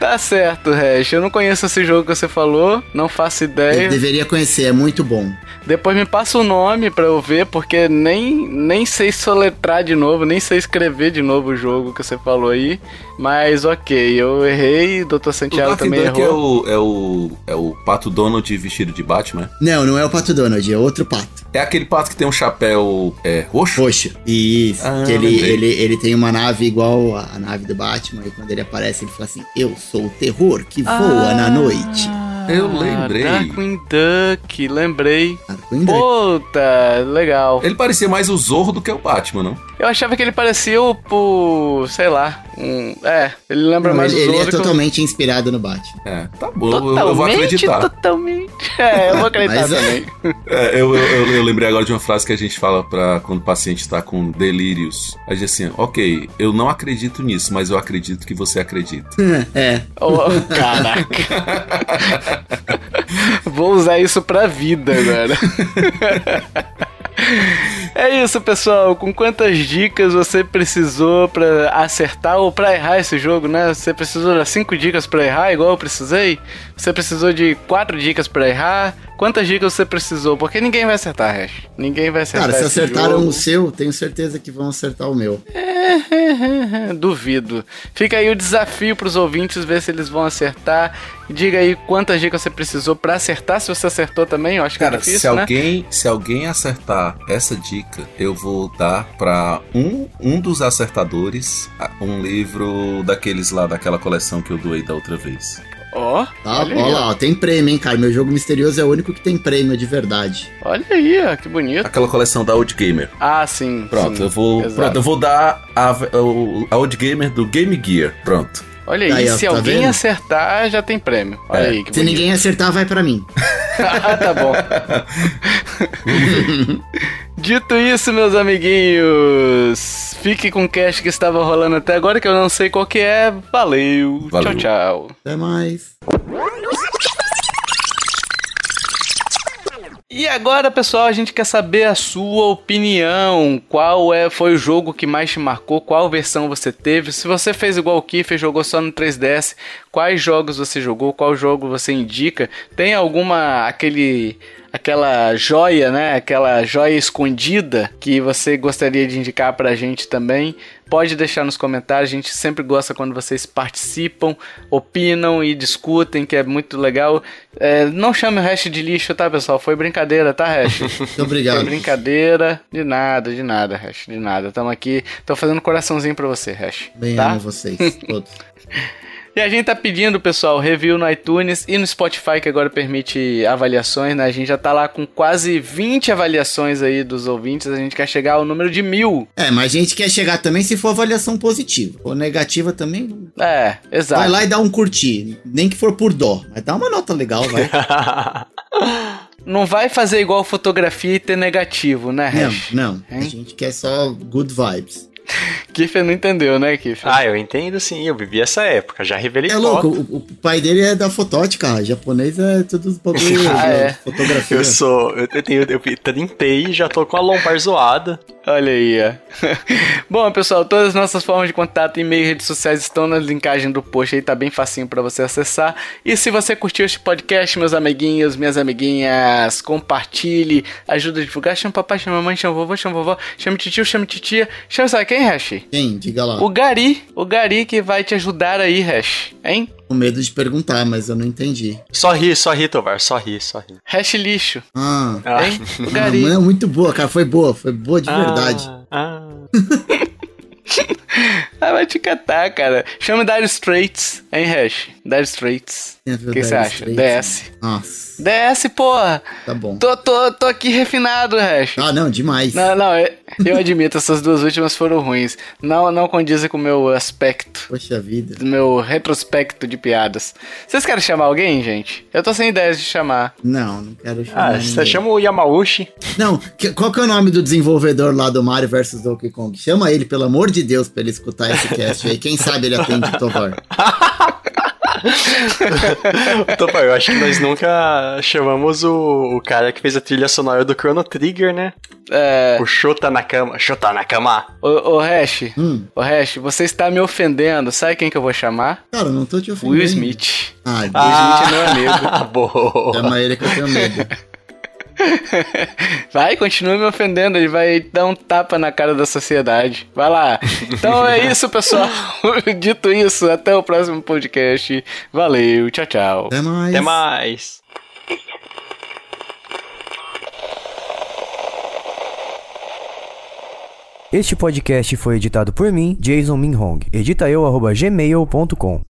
Tá certo, Hash. Eu não conheço esse jogo que você falou, não faço ideia. deveria conhecer, é muito bom. Depois me passa o nome pra eu ver, porque nem, nem sei soletrar de novo, nem sei escrever de novo o jogo que você falou aí. Mas ok, eu errei, Dr. O Santiago Dark também Duck é errou. o, é, o, é o pato Donald vestido de Batman? Não, não é o Pato Donald, é outro pato. É aquele pato que tem um chapéu é, roxo? Roxo. Isso. Ah, que ele, lembrei. ele, ele tem uma nave igual a nave do Batman. E quando ele aparece, ele fala assim: Eu sou o terror que voa na noite. Eu lembrei. Darkwing Duck, lembrei. Darkwing Duck. Puta, legal. Ele parecia mais o Zorro do que o Batman, não? Eu achava que ele parecia o, o sei lá, um, é, ele lembra Não, mais ele, o ele é totalmente inspirado no Batman. É, tá bom, eu, eu vou Totalmente, acreditar. totalmente. É, eu vou acreditar Mas é. também. É, eu, eu, eu- eu lembrei agora de uma frase que a gente fala pra quando o paciente tá com delírios. A gente assim, ok, eu não acredito nisso, mas eu acredito que você acredita. é. Oh, caraca. Vou usar isso pra vida agora. É isso, pessoal. Com quantas dicas você precisou pra acertar ou pra errar esse jogo, né? Você precisou de cinco dicas pra errar, igual eu precisei? Você precisou de quatro dicas pra errar? Quantas dicas você precisou? Porque ninguém vai acertar, Hash. Ninguém vai acertar Cara, se esse acertaram jogo. o seu, tenho certeza que vão acertar o meu. Duvido. Fica aí o desafio pros ouvintes ver se eles vão acertar. Diga aí quantas dicas você precisou pra acertar. Se você acertou também, eu acho que Cara, é difícil, se né? alguém, se alguém acertar essa dica, eu vou dar pra um, um dos acertadores um livro daqueles lá, daquela coleção que eu doei da outra vez. Ó, Tá? olha, aí, lá, ó, tem prêmio, hein, cara. Meu jogo misterioso é o único que tem prêmio de verdade. olha aí, ó, que bonito. Aquela coleção da Old Gamer. Ah, sim. Pronto, sim, eu vou, exato. pronto, eu vou dar a, o- a Old Gamer do Game Gear. Pronto. Olha aí, Aí, ó, se tá alguém vendo? acertar, já tem prêmio. Olha É. aí, Se bonito. ninguém acertar, vai pra mim. ah, tá bom. Dito isso, meus amiguinhos, fique com o cast que estava rolando até agora, que eu não sei qual que é. Valeu. Valeu. Tchau, tchau. Até mais. E agora, pessoal, a gente quer saber a sua opinião. Qual é, foi o jogo que mais te marcou? Qual versão você teve? Se você fez igual o Kiffer, jogou só no 3DS, quais jogos você jogou? Qual jogo você indica? Tem alguma aquele aquela joia, né? Aquela joia escondida que você gostaria de indicar pra gente também. Pode deixar nos comentários, a gente sempre gosta quando vocês participam, opinam e discutem, que é muito legal. É, não chame o hash de lixo, tá, pessoal? Foi brincadeira, tá, hash? Obrigado. Foi brincadeira. De nada, de nada, hash, de nada. Tamo aqui, tô fazendo coraçãozinho pra você, hash. Bem tá? amo vocês, todos. E a gente tá pedindo, pessoal, review no iTunes e no Spotify, que agora permite avaliações, né? A gente já tá lá com quase 20 avaliações aí dos ouvintes. A gente quer chegar ao número de mil. É, mas a gente quer chegar também se for avaliação positiva. Ou negativa também. É, exato. Vai lá e dá um curtir. Nem que for por dó. Mas dá uma nota legal, vai. Não vai fazer igual fotografia e ter negativo, né, não, Hash? não. A Hein? gente quer só good vibes. Kiffer não entendeu, né, Kiffer? ah, eu entendo sim, eu vivi essa época, já revelei É foto. louco, o, o pai dele é da fotótica. Japonês é tudo os bagulho Ah, é. fotografia. Eu sou. Eu, eu tenho. Eu trintei e já tô com a lombar zoada. Olha aí, ó. Bom, pessoal, todas as nossas formas de contato, e-mail e redes sociais estão na linkagem do post aí, tá bem facinho pra você acessar. E se você curtiu este podcast, meus amiguinhos, minhas amiguinhas, compartilhe, ajuda a divulgar, chama papai, chama mamãe, chama vovô, chama vovó, chama titio, chama titia, chama sabe quem, Hash? Quem? Diga lá. O Gari, o Gari que vai te ajudar aí, Hash, hein? Com medo de perguntar, mas eu não entendi. Só ri, só ri, Tovar, só ri, só ri. Hash lixo, Ah. Ah. hein? O Ah, Gari. mas é muito boa, cara. Foi boa, foi boa de verdade. Ah, Ah, vai te catar, cara. Chama Dire Straits, hein, Hash? Dire Straits. Ver O que você acha? DS. Nossa, DS, porra. tá bom. Tô, tô, tô aqui refinado, Hash. Ah, não, demais. Não, não, eu, eu admito, essas duas últimas foram ruins. Não, não condizem com o meu aspecto, Poxa vida. do meu retrospecto de piadas. Vocês querem chamar alguém, gente? Eu tô sem ideias de chamar. Não, não quero chamar. ah, ninguém. você chama o Yamauchi. Não, que- qual que é o nome do desenvolvedor lá do Mario vs Donkey Kong? Chama ele, pelo amor de Deus, pra ele escutar esse cast aí. Quem sabe ele atende o Tovar. Tovar, eu acho que nós nunca chamamos o, o cara que fez a trilha sonora do Chrono Trigger, né? É. O Shota na cama. Shota na cama. Ô, ô Hash, Hum, ô Hash, você está me ofendendo. Sabe quem que eu vou chamar? cara, eu não tô te ofendendo. Will Smith. Ah, Will Ah, Smith é meu amigo. boa. Chama ele que eu tenho medo. Vai, continua me ofendendo, ele vai dar um tapa na cara da sociedade. Vai lá. Então é isso, pessoal. Dito isso, até o próximo podcast. Valeu, tchau, tchau. Até mais. Até mais. Este podcast foi editado por mim, Jason Minhong. Edita eu, arroba gmail.com.